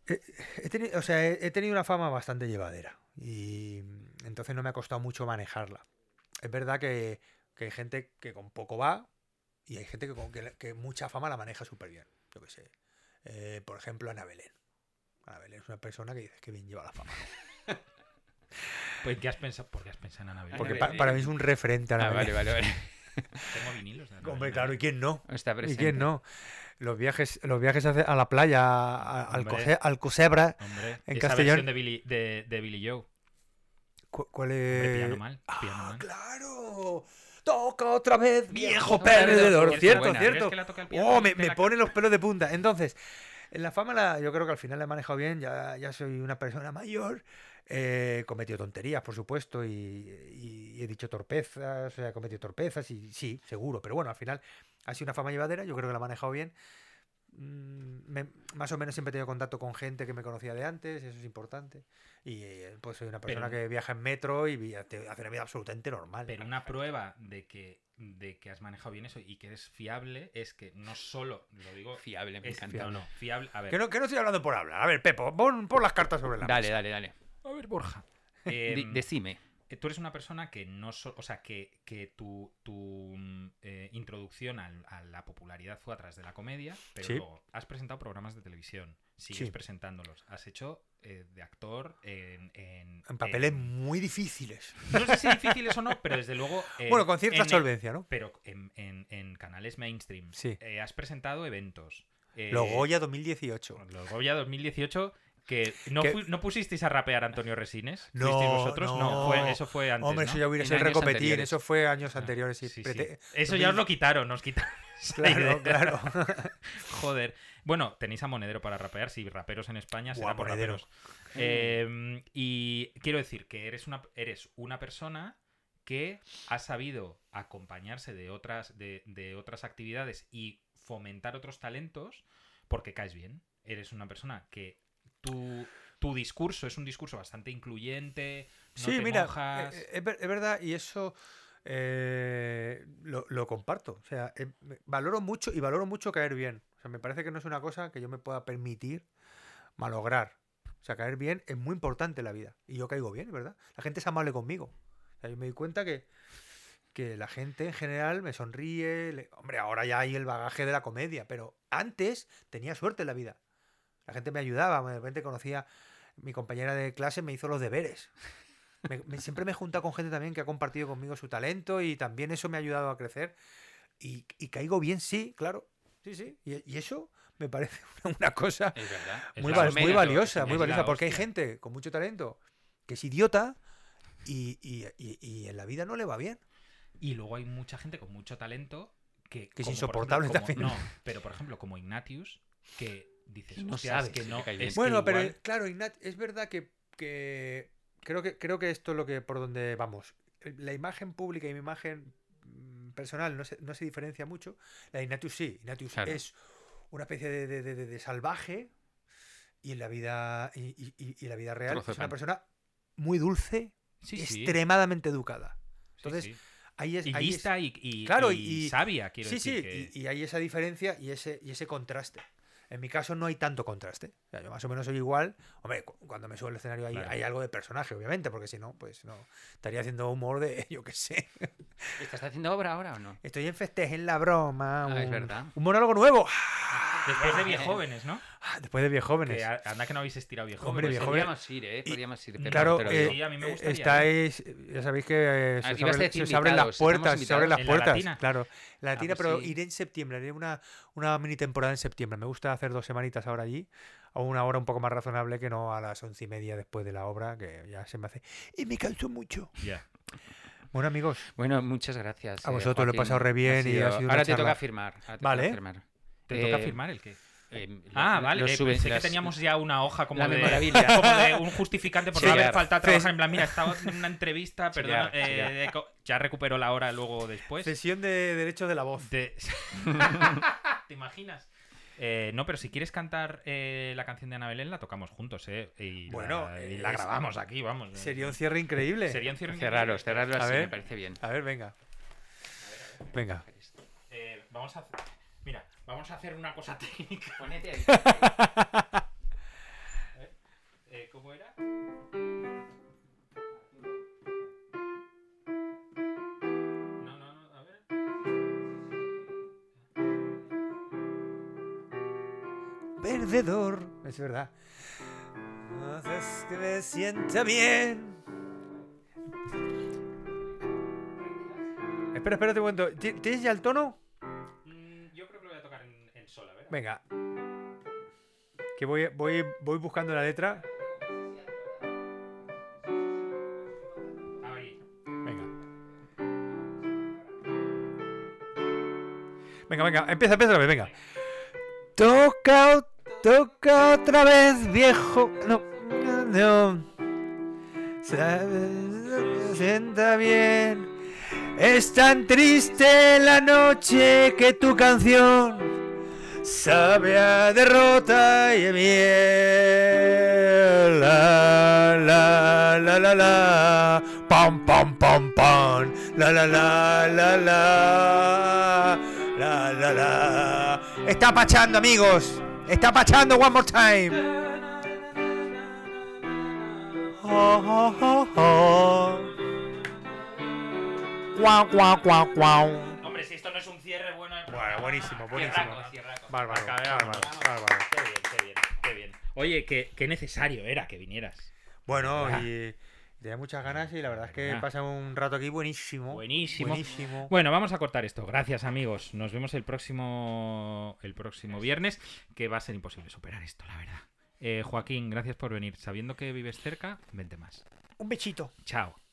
he, he teni- o sea, he, he tenido una fama bastante llevadera y entonces no me ha costado mucho manejarla. Es verdad que, que hay gente que con poco va y hay gente que con que, que mucha fama la maneja súper bien. Yo qué sé. Eh, por ejemplo, Ana Belén. Ana Belén es una persona que dices que bien lleva la fama. [LAUGHS] Pues, ¿qué has pensado? ¿Por qué has pensado en Ana Belén? Porque Ana pa- Belén. para mí es un referente Ana Ah, vale, Belén. vale, vale. [LAUGHS] Tengo vinilos de Ana Hombre, Belén. claro, ¿y quién no? Está ¿Y presente. quién no? Los viajes, los viajes a la playa, a- al, Hombre. Cose- al Cosebra. Hombre, En esa Castellón- versión de Billy, de, de Billy Joe. cu- ¿Cuál Hombre, es? piano mal. Piano ¡Ah, mal. claro! Toca otra vez, viejo perdedor. perdedor. ¿Quieres Cierto, buena? cierto. ¿Quieres que la toque al piano Oh, y me, me la- pone los pelos de punta. Entonces, en la fama la, yo creo que al final la he manejado bien. Ya, ya soy una persona mayor. eh, He cometido tonterías, por supuesto, y, y he dicho torpezas, he cometido torpezas, y sí, seguro. Pero bueno, al final ha sido una fama llevadera. Yo creo que la he manejado bien. Mm, me- más o menos siempre he tenido contacto con gente que me conocía de antes, eso es importante. Y eh, pues soy una persona Pero- que viaja en metro y hace una vida absolutamente normal. Pero una prueba de que, de que has manejado bien eso y que eres fiable es que no solo, lo digo, Fiable, me es encanta. no, no, fiable. A ver, Que no, que no estoy hablando por hablar. A ver, Pepo, pon, pon las cartas sobre la Dale, mesa. dale, dale. a ver, Borja. [LAUGHS] Em, decime. Eh, tú eres una persona que no so- o sea que, que tu, tu mm, eh, introducción a la popularidad fue a través de la comedia pero Sí. luego has presentado programas de televisión sigues Sí. presentándolos has hecho eh, de actor en, en, En papeles en- muy difíciles. no sé si difíciles o no pero desde luego [LAUGHS] en- bueno, con cierta en- solvencia, ¿no? pero en, canales mainstream Sí. Eh, has presentado eventos eh, Los Goya 2018. los Goya 2018 que no, Que- no pusisteis a rapear a Antonio Resines No, ¿Fuisteis vosotros no, no. fue- eso fue antes Hombre, ¿no? eso ya hubiera sido recopetín. anteriores. Eso fue años anteriores. Sí, sí, Eso ya os lo quitaron, nos quitaron. [LAUGHS] Claro, claro. [LAUGHS] Joder. Bueno, tenéis a Monedero para rapear, sí, raperos en España será Buah, por Monedero. raperos. Eh, y quiero decir que eres una, eres una persona que ha sabido acompañarse de otras, de, de otras actividades y fomentar otros talentos porque caes bien. Eres una persona que tu, tu discurso es un discurso bastante incluyente. No sí, te mira, mojas. eh, eh, es, es verdad, y eso eh, lo, lo comparto. O sea, eh, valoro mucho y valoro mucho caer bien. O sea, me parece que no es una cosa que yo me pueda permitir malograr. O sea, caer bien es muy importante en la vida. Y yo caigo bien, ¿verdad? La gente es amable conmigo. O sea, yo me di cuenta que, que la gente en general me sonríe. le- Hombre, ahora ya hay el bagaje de la comedia, pero antes tenía suerte en la vida. La gente me ayudaba, de repente conocía, mi compañera de clase me hizo los deberes. Me- me- siempre me he juntado con gente también que ha compartido conmigo su talento y también eso me ha ayudado a crecer. Y, y caigo bien, sí, claro. Sí, sí. Y, y eso me parece [LAUGHS] una, una cosa Es verdad. Es muy, val- valiosa, muy valiosa, porque hay gente con mucho talento que es idiota y, en la vida no le va bien. Y luego hay mucha gente con mucho talento que, Que es insoportable ejemplo, como- también. No, pero por ejemplo, como Ignatius, que dices, No "Hostias, sabes que no. te cae bien". es que Bueno, pero igual- claro, Ignat, es verdad que, que creo que creo que esto es lo que por donde vamos. La imagen pública y mi imagen mm, personal no se, no se diferencia mucho. La de Ignatius sí. Ignatius Claro. es una especie de, de- de- de- salvaje y en la vida y, y- la vida real es una persona muy dulce, Sí, sí. extremadamente educada. Sí, Entonces, sí. Ahí es, y ahí es- lista y, y- Claro, y y- sabia, quiero sí, sí, decir. que- y, y hay esa diferencia y ese, y ese contraste. En mi caso no hay tanto contraste. O sea, yo más o menos soy igual. Hombre, cu- cuando me subo al escenario hay, Claro. hay algo de personaje, obviamente, porque si no, pues no. Estaría haciendo humor de, [LAUGHS] yo qué sé. ¿Estás haciendo obra ahora o no? Estoy en festeje en la broma. Ah, es un- verdad. Un monólogo nuevo. Después de Viejóvenes, ¿no? Ah, Después de Viejóvenes. Que anda que no habéis estirado Viejóvenes. Hombre, Pues podríamos ir, ¿eh? Podríamos ir. pero- Claro, pero eh, Sí, a mí me eh, gustaría, estáis, ya sabéis que eh, Ah, se, abren, se abren las puertas, se abren las. ¿En la puertas, latina? claro. La Ah, latina, pues pero sí. iré en septiembre, haré una, una mini temporada en septiembre. Me gusta hacer dos semanitas ahora allí, a una hora un poco más razonable que no a las once y media después de la obra, que ya se me hace. Y me canso mucho. Ya. Bueno, amigos, Bueno, muchas gracias. A eh, vosotros lo he pasado re bien y ha sido una Ahora te toca firmar. ahora te Vale. toca firmar. ¿Te Eh, toca firmar el qué? Eh, Ah, vale. los eh, sube- pensé las- que teníamos ya una hoja como la de, [LAUGHS] como de un justificante por no haber a Fe- trabajar. En plan, mira, estaba en una entrevista, sí, eh, ya. de co- ya recuperó la hora luego después. sesión de derechos de la voz. De- [LAUGHS] ¿Te imaginas? Eh, no, pero si quieres cantar eh, la canción de Ana Belén, la tocamos juntos, ¿eh? Y Bueno, la, y la es- grabamos aquí, vamos. eh. Sería un cierre increíble. Sería un cierre Cerraros, increíble. cerrarlo A así, ver. me parece bien. A ver, venga. Venga. Eh, vamos a hacer... Mira, vamos a hacer una cosa [LAUGHS] técnica. Ponete ahí. [LAUGHS] Eh, ¿Cómo era? No, no, no, a ver. Perdedor. Es verdad. Haces que me sienta bien. Espera, espérate un momento. ¿Ti- ¿Tienes ya el tono? Venga. Que voy, voy, voy buscando la letra. Venga. Venga, venga, empieza, empieza otra vez, venga. Toca, toca otra vez, viejo. No, no, sienta bien. Es tan triste la noche que tu canción sabe a derrota y a miel. La, la, la, la, la. Pam, pam, pam, pam. La, la, la, la, la. La, la, la. Está pachando, amigos. Está pachando one more time. Oh, oh, oh, oh. Guau, guau, guau, guau. Hombre, si esto no es un cierre bueno. Bueno, buenísimo, buenísimo. Cierraco. Bárbaro, bárbaro, bárbaro. Qué bien, qué bien, qué bien. Oye, qué, qué necesario era que vinieras. Bueno, ¿Verdad? y tenía muchas ganas y la verdad es que ¿Verdad? pasa un rato aquí buenísimo. Buenísimo. Buenísimo. Bueno, vamos a cortar esto. Gracias, amigos. Nos vemos el próximo el próximo viernes, que va a ser imposible superar esto, la verdad. Eh, Joaquín, gracias por venir. Sabiendo que vives cerca, vente más. Un bechito. Chao.